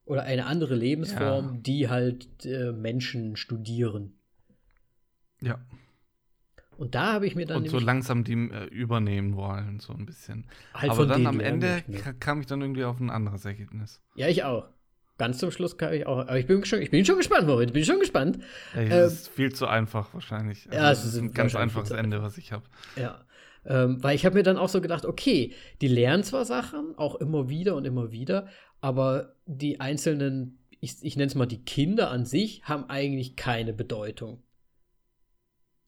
Oder eine andere Lebensform, Ja. die halt äh, Menschen studieren. ja. Und da habe ich mir dann Und so langsam die äh, übernehmen wollen, so ein bisschen. halt Aber dann am Ende kam ich dann irgendwie auf ein anderes Ergebnis. Ja, ich auch. Ganz zum Schluss kam ich auch. Aber ich bin schon, ich bin schon gespannt, Moritz. Bin schon gespannt. Ähm, das ist viel zu einfach wahrscheinlich. Also Ja, es ist ein ganz einfaches Ende, was ich habe. Ja. Ähm, weil ich habe mir dann auch so gedacht, okay, die lernen zwar Sachen, auch immer wieder und immer wieder, aber die einzelnen, ich, ich nenne es mal die Kinder an sich, haben eigentlich keine Bedeutung.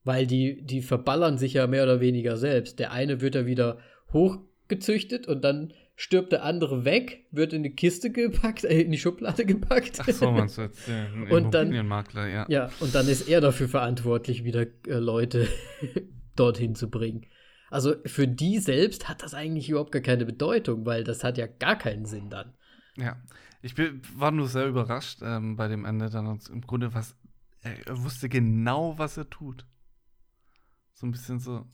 Weil die, die verballern sich ja mehr oder weniger selbst. Der eine wird ja wieder hochgezüchtet und dann stirbt der andere weg, wird in die Kiste gepackt, äh, in die Schublade gepackt. Ach so, du jetzt den Und dann- ja. Ja, und dann ist er dafür verantwortlich, wieder äh, Leute dorthin zu bringen. Also für die selbst hat das eigentlich überhaupt gar keine Bedeutung, weil das hat ja gar keinen Sinn dann. Ja. Ich bin, war nur sehr überrascht ähm, bei dem Ende dann und im Grunde was, er, er wusste genau, was er tut. So ein bisschen so,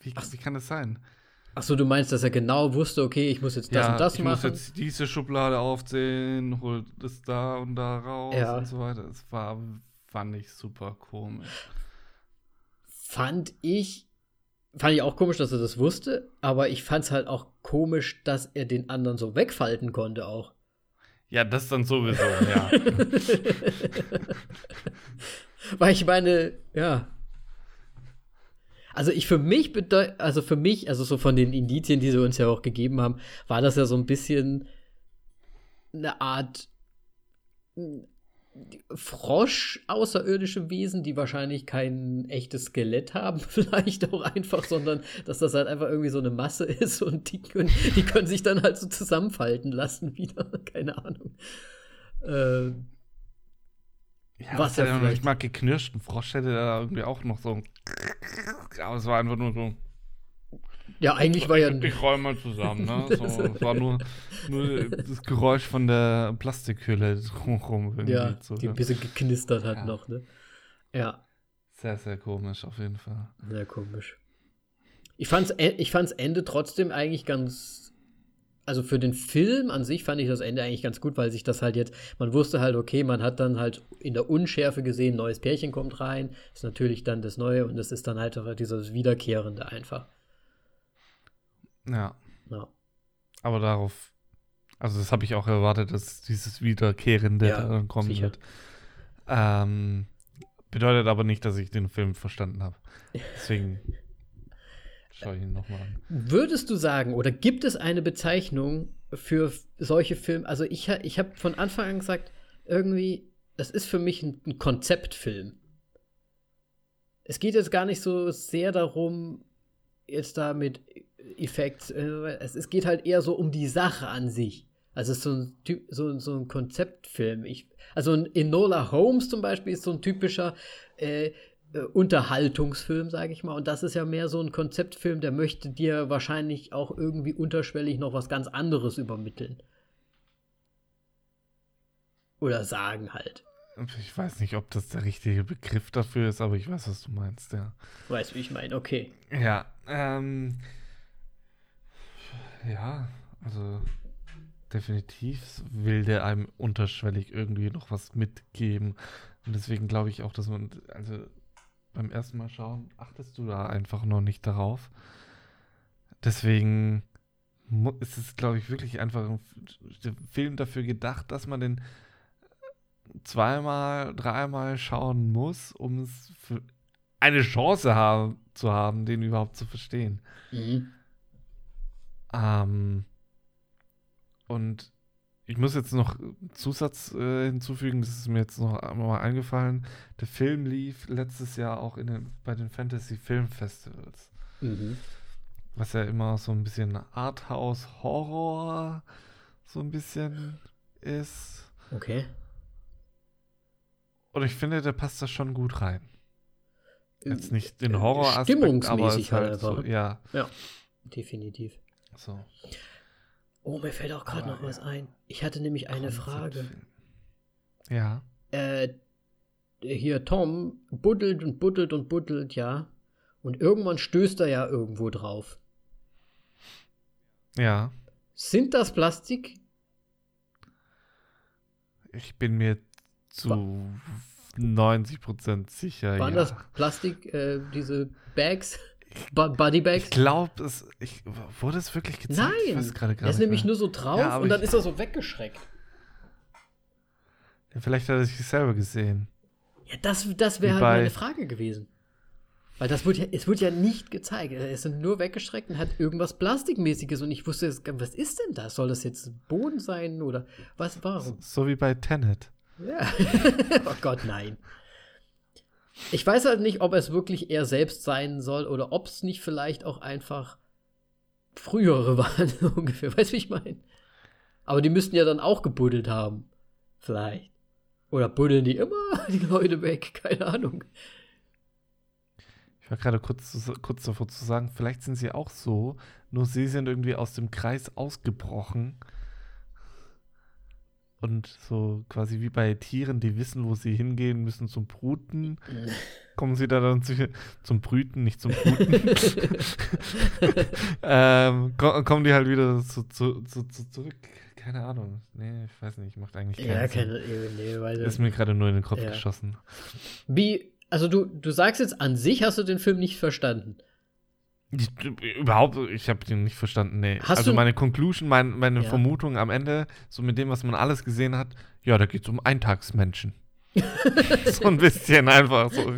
wie, wie kann das sein? Achso, du meinst, dass er genau wusste, okay, ich muss jetzt das ja, und das ich muss machen. jetzt diese Schublade aufzählen, hol das da und da raus Ja. und so weiter. Es war, fand ich super komisch. Fand ich, fand ich auch komisch, dass er das wusste, aber ich fand es halt auch komisch, dass er den anderen so wegfalten konnte auch. Ja, das dann sowieso, ja. Weil ich meine, ja. Also ich für mich bedeutet, also für mich, also so von den Indizien, die sie uns ja auch gegeben haben, war das ja so ein bisschen eine Art mm, Frosch außerirdische Wesen, die wahrscheinlich kein echtes Skelett haben, vielleicht auch einfach, sondern dass das halt einfach irgendwie so eine Masse ist und die können, die können sich dann halt so zusammenfalten lassen wieder. Keine Ahnung. Äh, Ja, Was was ja vielleicht- nicht mal geknirscht. Ein Frosch hätte da irgendwie auch noch so. Aber es war einfach nur so. ja, eigentlich war ja Ich räume mal zusammen, ne? So, es war nur, nur das Geräusch von der Plastikhülle drumherum. Ja, zu die ein bisschen geknistert hat Ja. noch, ne? Ja, Sehr, sehr komisch auf jeden Fall. sehr komisch. Ich fand's, e- ich fand's Ende trotzdem eigentlich ganz. Also für den Film an sich fand ich das Ende eigentlich ganz gut, weil sich das halt jetzt, man wusste halt, okay, man hat dann halt in der Unschärfe gesehen, neues Pärchen kommt rein, ist natürlich dann das Neue und es ist dann halt auch dieses Wiederkehrende einfach. Ja, Ja, aber darauf. Also, das habe ich auch erwartet, dass dieses Wiederkehrende Ja, dann kommen sicher. wird. Ähm, bedeutet aber nicht, dass ich den Film verstanden habe. Deswegen schaue ich ihn nochmal an. Würdest du sagen, oder gibt es eine Bezeichnung für solche Filme? Also ich, ich habe von Anfang an gesagt, irgendwie, das ist für mich ein, ein Konzeptfilm. Es geht jetzt gar nicht so sehr darum, jetzt da mit Effekts, äh, es, geht halt eher so um die Sache an sich. Also es ist so ein, Typ, so, so ein Konzeptfilm. Ich, also Enola Holmes zum Beispiel ist so ein typischer äh, äh, Unterhaltungsfilm, sage ich mal. Und das ist ja mehr so ein Konzeptfilm, der möchte dir wahrscheinlich auch irgendwie unterschwellig noch was ganz anderes übermitteln. Oder sagen halt. Ich weiß nicht, ob das der richtige Begriff dafür ist, aber ich weiß, was du meinst, ja. Weißt wie ich meine, okay. Ja, ähm. Ja, also definitiv will der einem unterschwellig irgendwie noch was mitgeben. Und deswegen glaube ich auch, dass man, also beim ersten Mal schauen, achtest du da einfach noch nicht darauf. Deswegen ist es, glaube ich, wirklich einfach ein Film dafür gedacht, dass man den zweimal, dreimal schauen muss, um es für eine Chance haben, zu haben, den überhaupt zu verstehen. Mhm. Ähm, und ich muss jetzt noch Zusatz äh, hinzufügen, das ist mir jetzt noch einmal eingefallen. Der Film lief letztes Jahr auch in den, bei den Fantasy Film Festivals. Mhm. Was ja immer so ein bisschen Arthouse-Horror so ein bisschen ist. Okay. Und ich finde, der passt da schon gut rein. Jetzt nicht den Horror aber es halt einfach. So, ja. Ja, definitiv. So. Oh, mir fällt auch gerade noch ja. was ein. Ich hatte nämlich eine Frage. Ja. Äh, hier Tom buddelt und buddelt und buddelt, ja. Und irgendwann stößt er ja irgendwo drauf. Ja. Sind das Plastik? Ich bin mir zu 90% sicher. Waren ja. das Plastik, äh, diese Bags? Body Bags? Ich glaube, es ich, wurde es wirklich gezeigt. Nein, er ist nämlich nur so drauf ja, und dann ist er so weggeschreckt. Ja, vielleicht hat er sich selber gesehen. Ja, das, das wäre halt meine Frage gewesen. Weil das wird ja, es wird ja nicht gezeigt. Er ist nur weggestreckt und hat irgendwas Plastikmäßiges und ich wusste, was ist denn das? Soll das jetzt Boden sein oder was, warum? So, so wie bei Tenet. Ja. oh Gott, nein. Ich weiß halt nicht, ob es wirklich er selbst sein soll oder ob es nicht vielleicht auch einfach frühere waren, ungefähr. Weißt du, wie ich meine? Aber die müssten ja dann auch gebuddelt haben. Vielleicht. Oder buddeln die immer die Leute weg? Keine Ahnung. Ich war gerade kurz, kurz davor zu sagen, vielleicht sind sie auch so, nur sie sind irgendwie aus dem Kreis ausgebrochen und so quasi wie bei Tieren, die wissen, wo sie hingehen müssen zum Bruten, kommen sie da dann zu, zum Brüten, nicht zum Bruten. ähm, kommen die halt wieder zu, zu, zu, zurück. Keine Ahnung. Nee, ich weiß nicht, macht eigentlich keinen ja, Sinn. Keine, nee, weil Ist mir gerade nur in den Kopf ja. geschossen. Wie, also du, du sagst jetzt, an sich hast du den Film nicht verstanden. Ich, überhaupt, ich habe den nicht verstanden, nee. Hast also meine Conclusion, mein, meine ja. Vermutung am Ende, so mit dem, was man alles gesehen hat, ja, da geht es um Eintagsmenschen. so ein bisschen einfach so.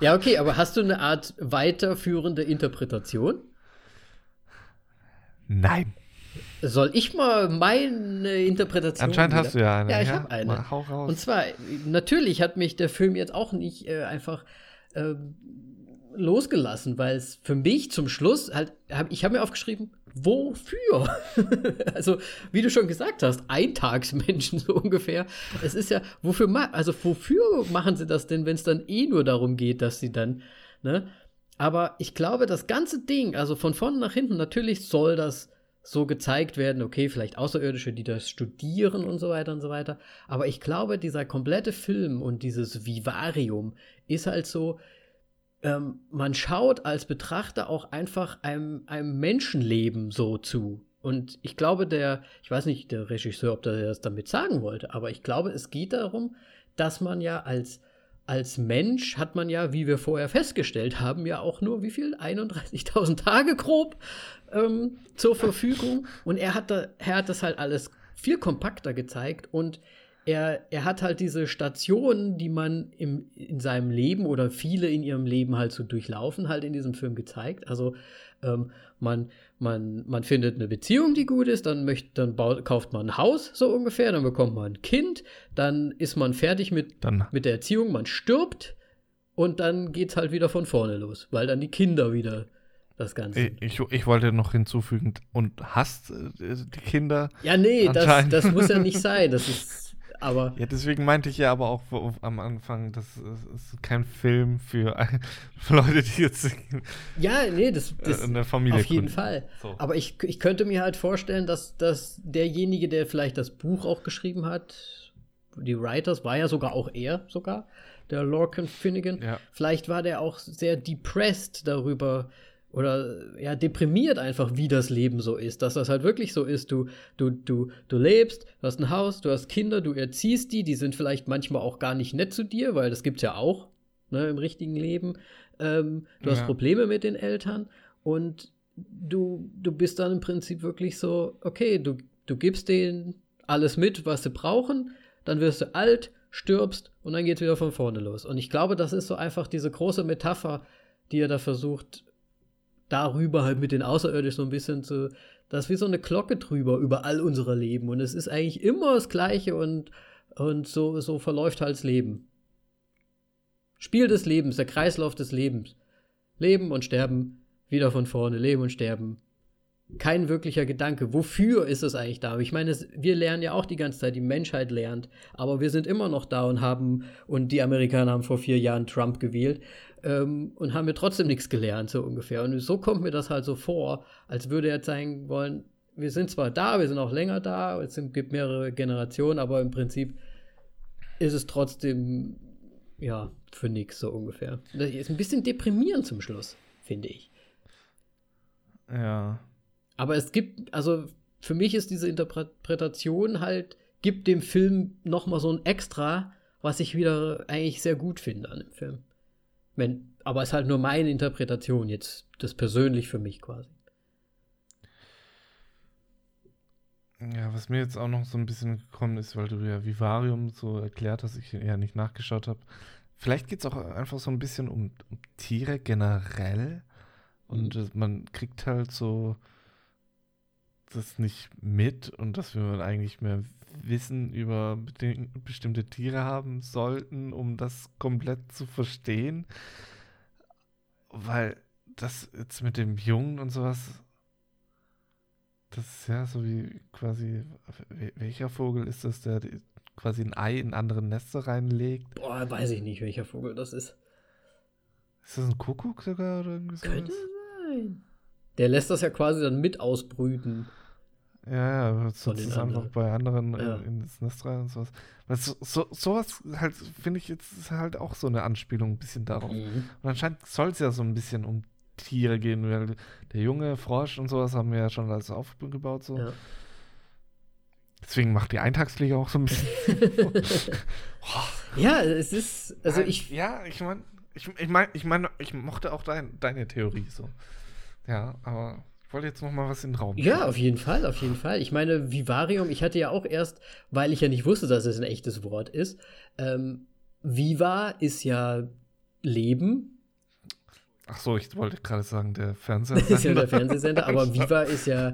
ja, okay, aber hast du eine Art weiterführende Interpretation? Nein. Soll ich mal meine Interpretation? Anscheinend wieder? hast du ja eine. Ja, ich ja? habe eine. hau raus. Und zwar, natürlich hat mich der Film jetzt auch nicht äh, einfach äh, losgelassen, weil es für mich zum Schluss halt, hab, ich habe mir aufgeschrieben, wofür? also, wie du schon gesagt hast, Eintagsmenschen so ungefähr. Es ist ja, wofür, also wofür machen sie das denn, wenn es dann eh nur darum geht, dass sie dann, ne? Aber ich glaube, das ganze Ding, also von vorne nach hinten, natürlich soll das so gezeigt werden, okay, vielleicht Außerirdische, die das studieren und so weiter und so weiter. Aber ich glaube, dieser komplette Film und dieses Vivarium ist halt so, ähm, man schaut als Betrachter auch einfach einem, einem Menschenleben so zu. Und ich glaube, der, ich weiß nicht, der Regisseur, ob der das damit sagen wollte, aber ich glaube, es geht darum, dass man ja als, als Mensch hat man ja, wie wir vorher festgestellt haben, ja auch nur wie viel? 31.000 Tage grob ähm, zur Verfügung. Und er hat, da, er hat das halt alles viel kompakter gezeigt und er, er hat halt diese Stationen, die man im, in seinem Leben oder viele in ihrem Leben halt so durchlaufen, halt in diesem Film gezeigt. Also ähm, man, man, man findet eine Beziehung, die gut ist, dann, möchte, dann baut, kauft man ein Haus so ungefähr, dann bekommt man ein Kind, dann ist man fertig mit, dann. mit der Erziehung, man stirbt und dann geht es halt wieder von vorne los, weil dann die Kinder wieder das Ganze. Ich, ich wollte noch hinzufügen, und hast äh, die Kinder? Ja, nee, das, das muss ja nicht sein. Das ist aber ja, deswegen meinte ich ja aber auch am Anfang, das ist kein Film für, für Leute, die jetzt ja, nee, das, das in der Familie auf jeden. Fall. So. Aber ich, ich könnte mir halt vorstellen, dass, dass derjenige, der vielleicht das Buch auch geschrieben hat, die Writers, war ja sogar auch er, sogar, der Lorcan Finnegan. Ja. Vielleicht war der auch sehr depressed darüber oder ja, deprimiert einfach, wie das Leben so ist. Dass das halt wirklich so ist. Du, du, du, du lebst, du hast ein Haus, du hast Kinder, du erziehst die, die sind vielleicht manchmal auch gar nicht nett zu dir, weil das gibt's ja auch ne, im richtigen Leben. Ähm, du hast Ja. Probleme mit den Eltern und du, du bist dann im Prinzip wirklich so, okay, du, du gibst denen alles mit, was sie brauchen, dann wirst du alt, stirbst und dann geht's wieder von vorne los. Und ich glaube, das ist so einfach diese große Metapher, die er da versucht, darüber halt mit den Außerirdischen so ein bisschen zu, das ist wie so eine Glocke drüber, über all unsere Leben. Und es ist eigentlich immer das Gleiche und, und so, so verläuft halt das Leben. Spiel des Lebens, der Kreislauf des Lebens. Leben und sterben, wieder von vorne, leben und sterben. Kein wirklicher Gedanke. Wofür ist es eigentlich da? Ich meine, es, wir lernen ja auch die ganze Zeit, die Menschheit lernt, aber wir sind immer noch da und haben, und die Amerikaner haben vor vier Jahren Trump gewählt ähm, und haben wir trotzdem nichts gelernt, so ungefähr. Und so kommt mir das halt so vor, als würde er zeigen wollen, wir sind zwar da, wir sind auch länger da, es gibt mehrere Generationen, aber im Prinzip ist es trotzdem, ja, für nix, so ungefähr. Das ist ein bisschen deprimierend zum Schluss, finde ich. Ja. Aber es gibt, also für mich ist diese Interpretation halt, gibt dem Film noch mal so ein Extra, was ich wieder eigentlich sehr gut finde an dem Film. Wenn, aber es ist halt nur meine Interpretation jetzt, das persönlich für mich quasi. Ja, was mir jetzt auch noch so ein bisschen gekommen ist, weil du ja Vivarium so erklärt hast, ich ja nicht nachgeschaut habe. Vielleicht geht es auch einfach so ein bisschen um, um Tiere generell. Und äh, man kriegt halt so das nicht mit und dass wir eigentlich mehr Wissen über bestimmte Tiere haben sollten, um das komplett zu verstehen. Weil das jetzt mit dem Jungen und sowas, das ist ja so wie quasi, wel- welcher Vogel ist das, der quasi ein Ei in andere Nester reinlegt? Boah, weiß ich nicht, welcher Vogel das ist. Ist das ein Kuckuck sogar oder irgendwie sowas? Könnte sein. Der lässt das ja quasi dann mit ausbrüten. Ja, ja, ist einfach anderen. bei anderen Ja. äh, in das Nest rein und sowas. So, so, sowas halt, finde ich, jetzt ist halt auch so eine Anspielung ein bisschen darauf. Mhm. Und anscheinend soll es ja so ein bisschen um Tiere gehen, weil der junge Frosch und sowas haben wir ja schon alles aufgebaut. So. Ja. Deswegen macht die Eintagsfliege auch so ein bisschen. ja, es ist, also ich, Ja, ich meine, ich, ich meine, ich, mein, ich mochte auch dein, deine Theorie so. Ja, aber wollte jetzt noch mal was in den Raum Ja, auf jeden Fall, auf jeden Fall. Ich meine, Vivarium, ich hatte ja auch erst, weil ich ja nicht wusste, dass es ein echtes Wort ist, ähm, Viva ist ja Leben, Ach so, ich wollte gerade sagen, der Fernseher. das ist ja der Fernsehsender, aber Viva ist ja,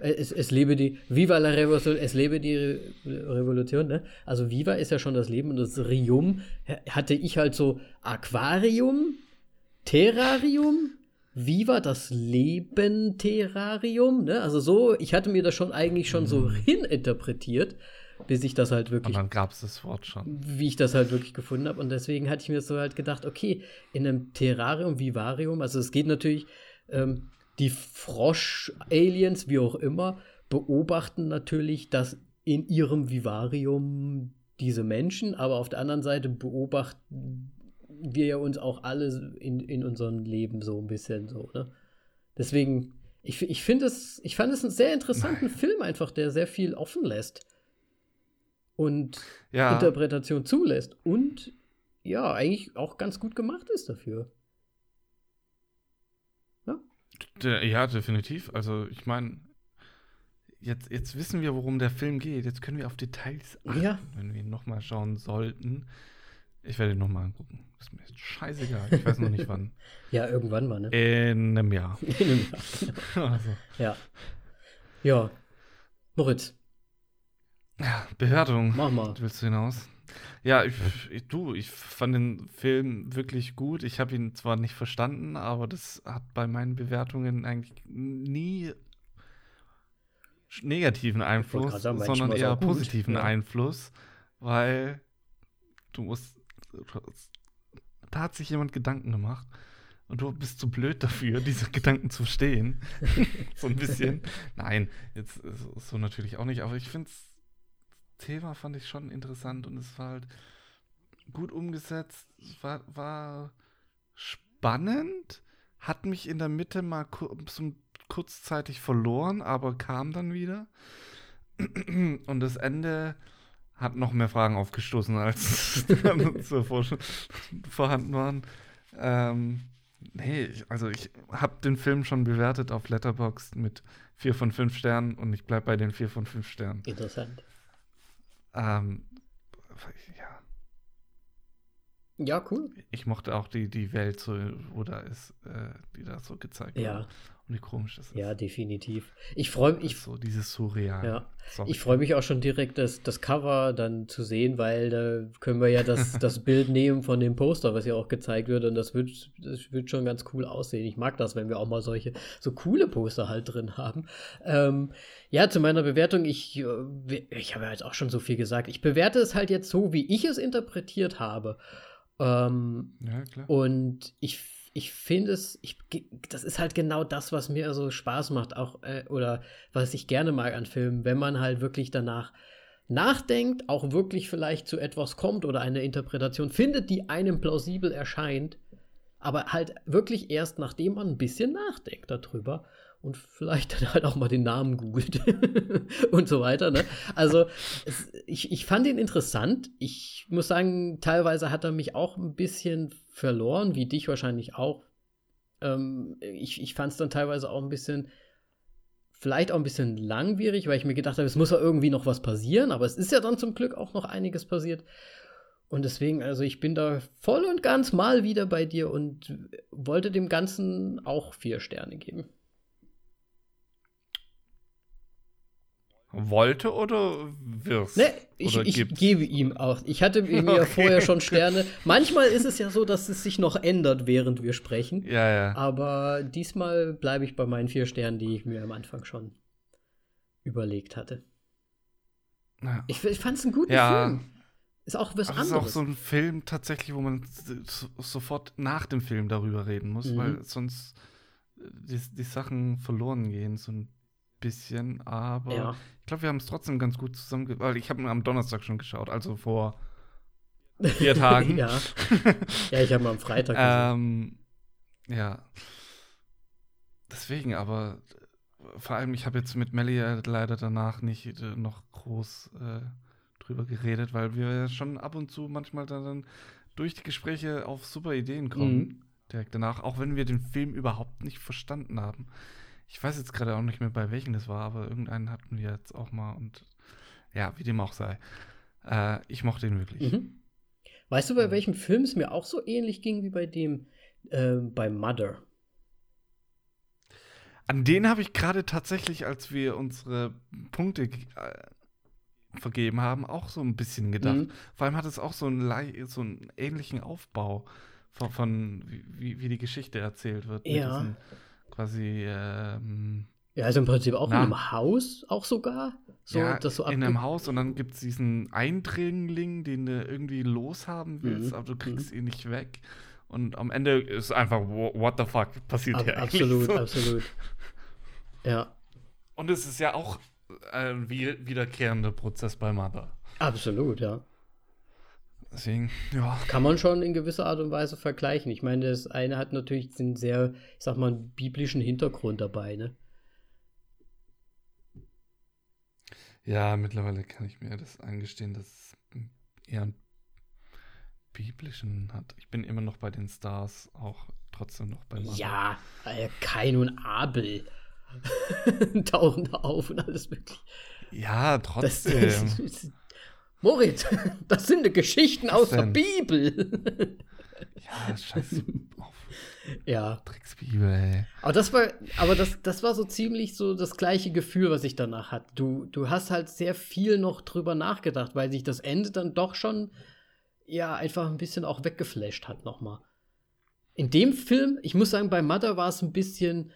äh, es, es lebe die, Viva la Revolution, es lebe die Re Revolution, ne? Also Viva ist ja schon das Leben und das Rium hatte ich halt so Aquarium, Terrarium, Viva das Leben Terrarium, ne? Also so, ich hatte mir das schon eigentlich schon so hininterpretiert, bis ich das halt Und wirklich dann gab es das Wort schon. wie ich das halt wirklich gefunden habe. Und deswegen hatte ich mir so halt gedacht, okay, in einem Terrarium, Vivarium, also es geht natürlich, ähm, die Frosch-Aliens, wie auch immer, beobachten natürlich, dass in ihrem Vivarium diese Menschen, aber auf der anderen Seite beobachten wir ja uns auch alle in, in unserem Leben so ein bisschen so, ne? Deswegen, ich, ich finde es, ich fand es einen sehr interessanten Film einfach, der sehr viel offen lässt. Und Ja, Interpretation zulässt und ja, eigentlich auch ganz gut gemacht ist dafür. de, ja, definitiv. Also ich meine, jetzt, jetzt wissen wir, worum der Film geht. Jetzt können wir auf Details achten, Ja. wenn wir ihn nochmal schauen sollten. Ich werde ihn nochmal angucken. Ist mir jetzt scheißegal. Ich weiß noch nicht wann. Ja, irgendwann mal, ne? In einem Jahr. In einem Jahr. Also, Ja. Ja. Moritz, ja, Bewertung. mach mal. Willst du hinaus? Ja, ich, ich, du, ich fand den Film wirklich gut. Ich habe ihn zwar nicht verstanden, aber das hat bei meinen Bewertungen eigentlich nie negativen Einfluss, sagen, sondern eher gut, positiven ja. Einfluss, weil du musst, da hat sich jemand Gedanken gemacht und du bist zu blöd dafür, diese Gedanken zu verstehen. so ein bisschen. Nein, jetzt so natürlich auch nicht, aber ich finde es Thema fand ich schon interessant und es war halt gut umgesetzt. Es war, war spannend, hat mich in der Mitte mal kur so kurzzeitig verloren, aber kam dann wieder. Und das Ende hat noch mehr Fragen aufgestoßen, als zuvor vorhanden waren. Ähm, nee, also ich habe den Film schon bewertet auf Letterboxd mit 4 von 5 Sternen und ich bleibe bei den 4 von 5 Sternen. Interessant. Ähm, ja. Ja, cool. Ich mochte auch die, die Welt, so, wo da ist, äh, die da so gezeigt Ja. wurde. Wie komisch das ist. Ja, definitiv. Ich freue mich. so dieses Surreal. Ja. Sorry. Ich freue mich auch schon direkt, das, das Cover dann zu sehen, weil da können wir ja das, das Bild nehmen von dem Poster, was ja auch gezeigt wird. Und das wird, das wird schon ganz cool aussehen. Ich mag das, wenn wir auch mal solche so coole Poster halt drin haben. Ähm, ja, zu meiner Bewertung, ich, äh, ich habe ja jetzt auch schon so viel gesagt. Ich bewerte es halt jetzt so, wie ich es interpretiert habe. Ähm, Ja, klar. und ich, ich finde es, ich, das ist halt genau das, was mir so Spaß macht, auch, äh, oder was ich gerne mag an Filmen, wenn man halt wirklich danach nachdenkt, auch wirklich vielleicht zu etwas kommt oder eine Interpretation findet, die einem plausibel erscheint, aber halt wirklich erst nachdem man ein bisschen nachdenkt darüber und vielleicht dann halt auch mal den Namen googelt und so weiter. Ne? Also es, ich, ich fand ihn interessant. Ich muss sagen, teilweise hat er mich auch ein bisschen verloren, wie dich wahrscheinlich auch. Ähm, ich ich fand es dann teilweise auch ein bisschen, vielleicht auch ein bisschen langwierig, weil ich mir gedacht habe, es muss ja irgendwie noch was passieren, aber es ist ja dann zum Glück auch noch einiges passiert. Und deswegen, also ich bin da voll und ganz mal wieder bei dir und wollte dem Ganzen auch vier Sterne geben. Wollte oder wirst? Ne, ich, Oder ich gebe ihm auch. Ich hatte mir Okay. vorher schon Sterne. Manchmal ist es ja so, dass es sich noch ändert, während wir sprechen. Ja, ja. Aber diesmal bleibe ich bei meinen vier Sternen, die ich mir am Anfang schon überlegt hatte. ja. Ich, ich fand es einen guten Ja. Film. Ist auch was Aber es ist anderes. auch so ein Film tatsächlich, wo man so, sofort nach dem Film darüber reden muss, Mhm. weil sonst äh, die, die Sachen verloren gehen, so ein bisschen. Aber ja. ich glaube, wir haben es trotzdem ganz gut zusammen, weil ich habe am Donnerstag schon geschaut, also vor vier Tagen. ja. ja, ich habe am Freitag ähm, ja. Deswegen, aber vor allem, ich habe jetzt mit Melly leider danach nicht äh, noch groß äh, drüber geredet, weil wir ja schon ab und zu manchmal dann, dann durch die Gespräche auf super Ideen kommen. Mhm. Direkt danach, auch wenn wir den Film überhaupt nicht verstanden haben. Ich weiß jetzt gerade auch nicht mehr, bei welchem das war, aber irgendeinen hatten wir jetzt auch mal und ja, wie dem auch sei. Äh, ich mochte ihn wirklich. Mhm. Weißt du, bei welchem Film es mir auch so ähnlich ging wie bei dem äh, bei Mother? An den habe ich gerade tatsächlich, als wir unsere Punkte äh, vergeben haben, auch so ein bisschen gedacht. Mhm. Vor allem hat es auch so einen, so einen ähnlichen Aufbau von, von wie, wie die Geschichte erzählt wird. mit Ja. diesen Quasi, ähm, Ja, also im Prinzip auch Na. in einem Haus, auch sogar. So, ja, das so in einem Haus und dann gibt es diesen Eindringling, den du irgendwie loshaben willst, Mhm. aber du kriegst ihn nicht weg. Und am Ende ist einfach, what the fuck passiert Ab, hier eigentlich? absolut, so. absolut. Ja, Und es ist ja auch ein wie- wiederkehrender Prozess bei Mother. absolut, ja. Deswegen, ja. Kann man schon in gewisser Art und Weise vergleichen. Ich meine, das eine hat natürlich den sehr, ich sag mal, biblischen Hintergrund dabei, ne? Ja, mittlerweile kann ich mir das eingestehen, dass es eher einen biblischen hat. Ich bin immer noch bei den Stars, auch trotzdem noch bei Mother. Ja, äh, Kain und Abel tauchen da auf und alles mögliche. Ja, Das, trotzdem. das, das, Moritz, das sind die Geschichten aus der? Bibel. ja, scheiß auf ja, Drecksbibel, ey. aber das war, aber das, das war so ziemlich so das gleiche Gefühl, was ich danach hatte. Du, du hast halt sehr viel noch drüber nachgedacht, weil sich das Ende dann doch schon ja einfach ein bisschen auch weggeflasht hat nochmal. In dem Film, ich muss sagen, bei Mother war es ein bisschen,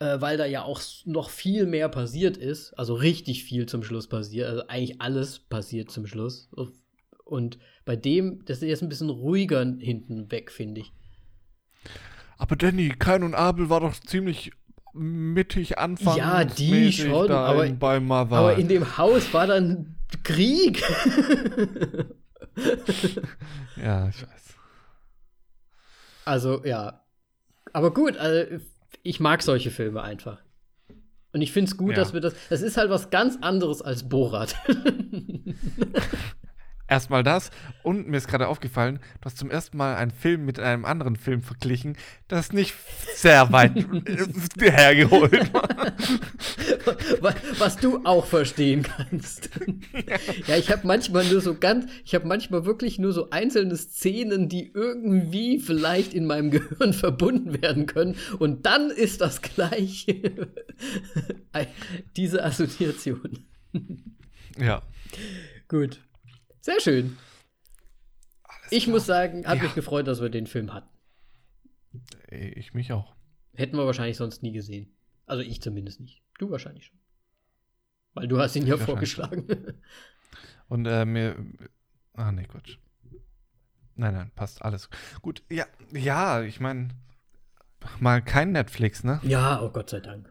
äh, weil da ja auch noch viel mehr passiert ist, also richtig viel zum Schluss passiert, also eigentlich alles passiert zum Schluss. Und bei dem, das ist jetzt ein bisschen ruhiger hinten weg, finde ich. Aber Danny, Kain und Abel war doch ziemlich mittig anfangs. Ja, die schon, aber- in. Aber in dem Haus war dann Krieg. ja, ich weiß. Also, ja. Aber gut, also, ich mag solche Filme einfach. Und ich finde es gut, ja. dass wir das. Das ist halt was ganz anderes als Borat. Erstmal das. Und mir ist gerade aufgefallen, du hast zum ersten Mal einen Film mit einem anderen Film verglichen, das nicht sehr weit hergeholt war. Was du auch verstehen kannst. Ja, ich habe manchmal nur so ganz, ich habe manchmal wirklich nur so einzelne Szenen, die irgendwie vielleicht in meinem Gehirn verbunden werden können. Und dann ist das gleich diese Assoziation. Ja. Gut. Sehr schön. Alles ich klar. muss sagen, hat ja. mich gefreut, dass wir den Film hatten. Ich mich auch. Hätten wir wahrscheinlich sonst nie gesehen. Also ich zumindest nicht. Du wahrscheinlich schon. Weil du hast ihn ja vorgeschlagen. Und äh, mir. Ah, nee, Quatsch. Nein, nein, passt alles. Gut, ja, ja, ich meine, mal kein Netflix, ne? Ja, oh Gott sei Dank.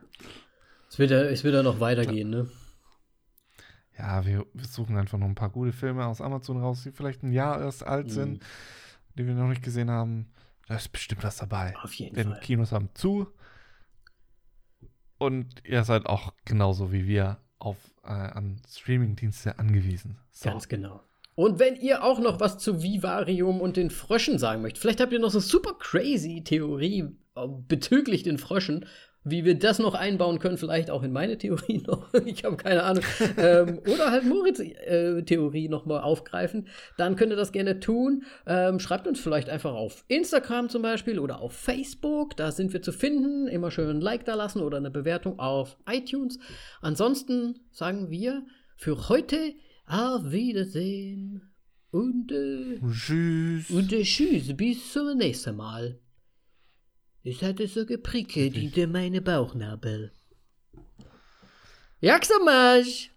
Es wird ja, es wird ja noch weitergehen, ne? Ja, wir, wir, suchen einfach noch ein paar gute Filme aus Amazon raus, die vielleicht ein Jahr erst alt sind, mhm. die wir noch nicht gesehen haben. Da ist bestimmt was dabei. Auf jeden Denn Fall. Kinos haben zu. Und ihr seid auch genauso wie wir auf, äh, an Streamingdienste angewiesen. So. Ganz genau. Und wenn ihr auch noch was zu Vivarium und den Fröschen sagen möchtet, vielleicht habt ihr noch so super crazy Theorie äh, bezüglich den Fröschen, wie wir das noch einbauen können, vielleicht auch in meine Theorie noch, ich habe keine Ahnung, ähm, oder halt Moritz äh, Theorie nochmal aufgreifen, dann könnt ihr das gerne tun. Ähm, schreibt uns vielleicht einfach auf Instagram zum Beispiel oder auf Facebook, da sind wir zu finden. Immer schön ein Like da lassen oder eine Bewertung auf iTunes. Ansonsten sagen wir für heute auf Wiedersehen und, äh, tschüss. Und äh, tschüss, bis zum nächsten Mal. Ich hatte so geprickelt hinter meine Bauchnabel. Masz?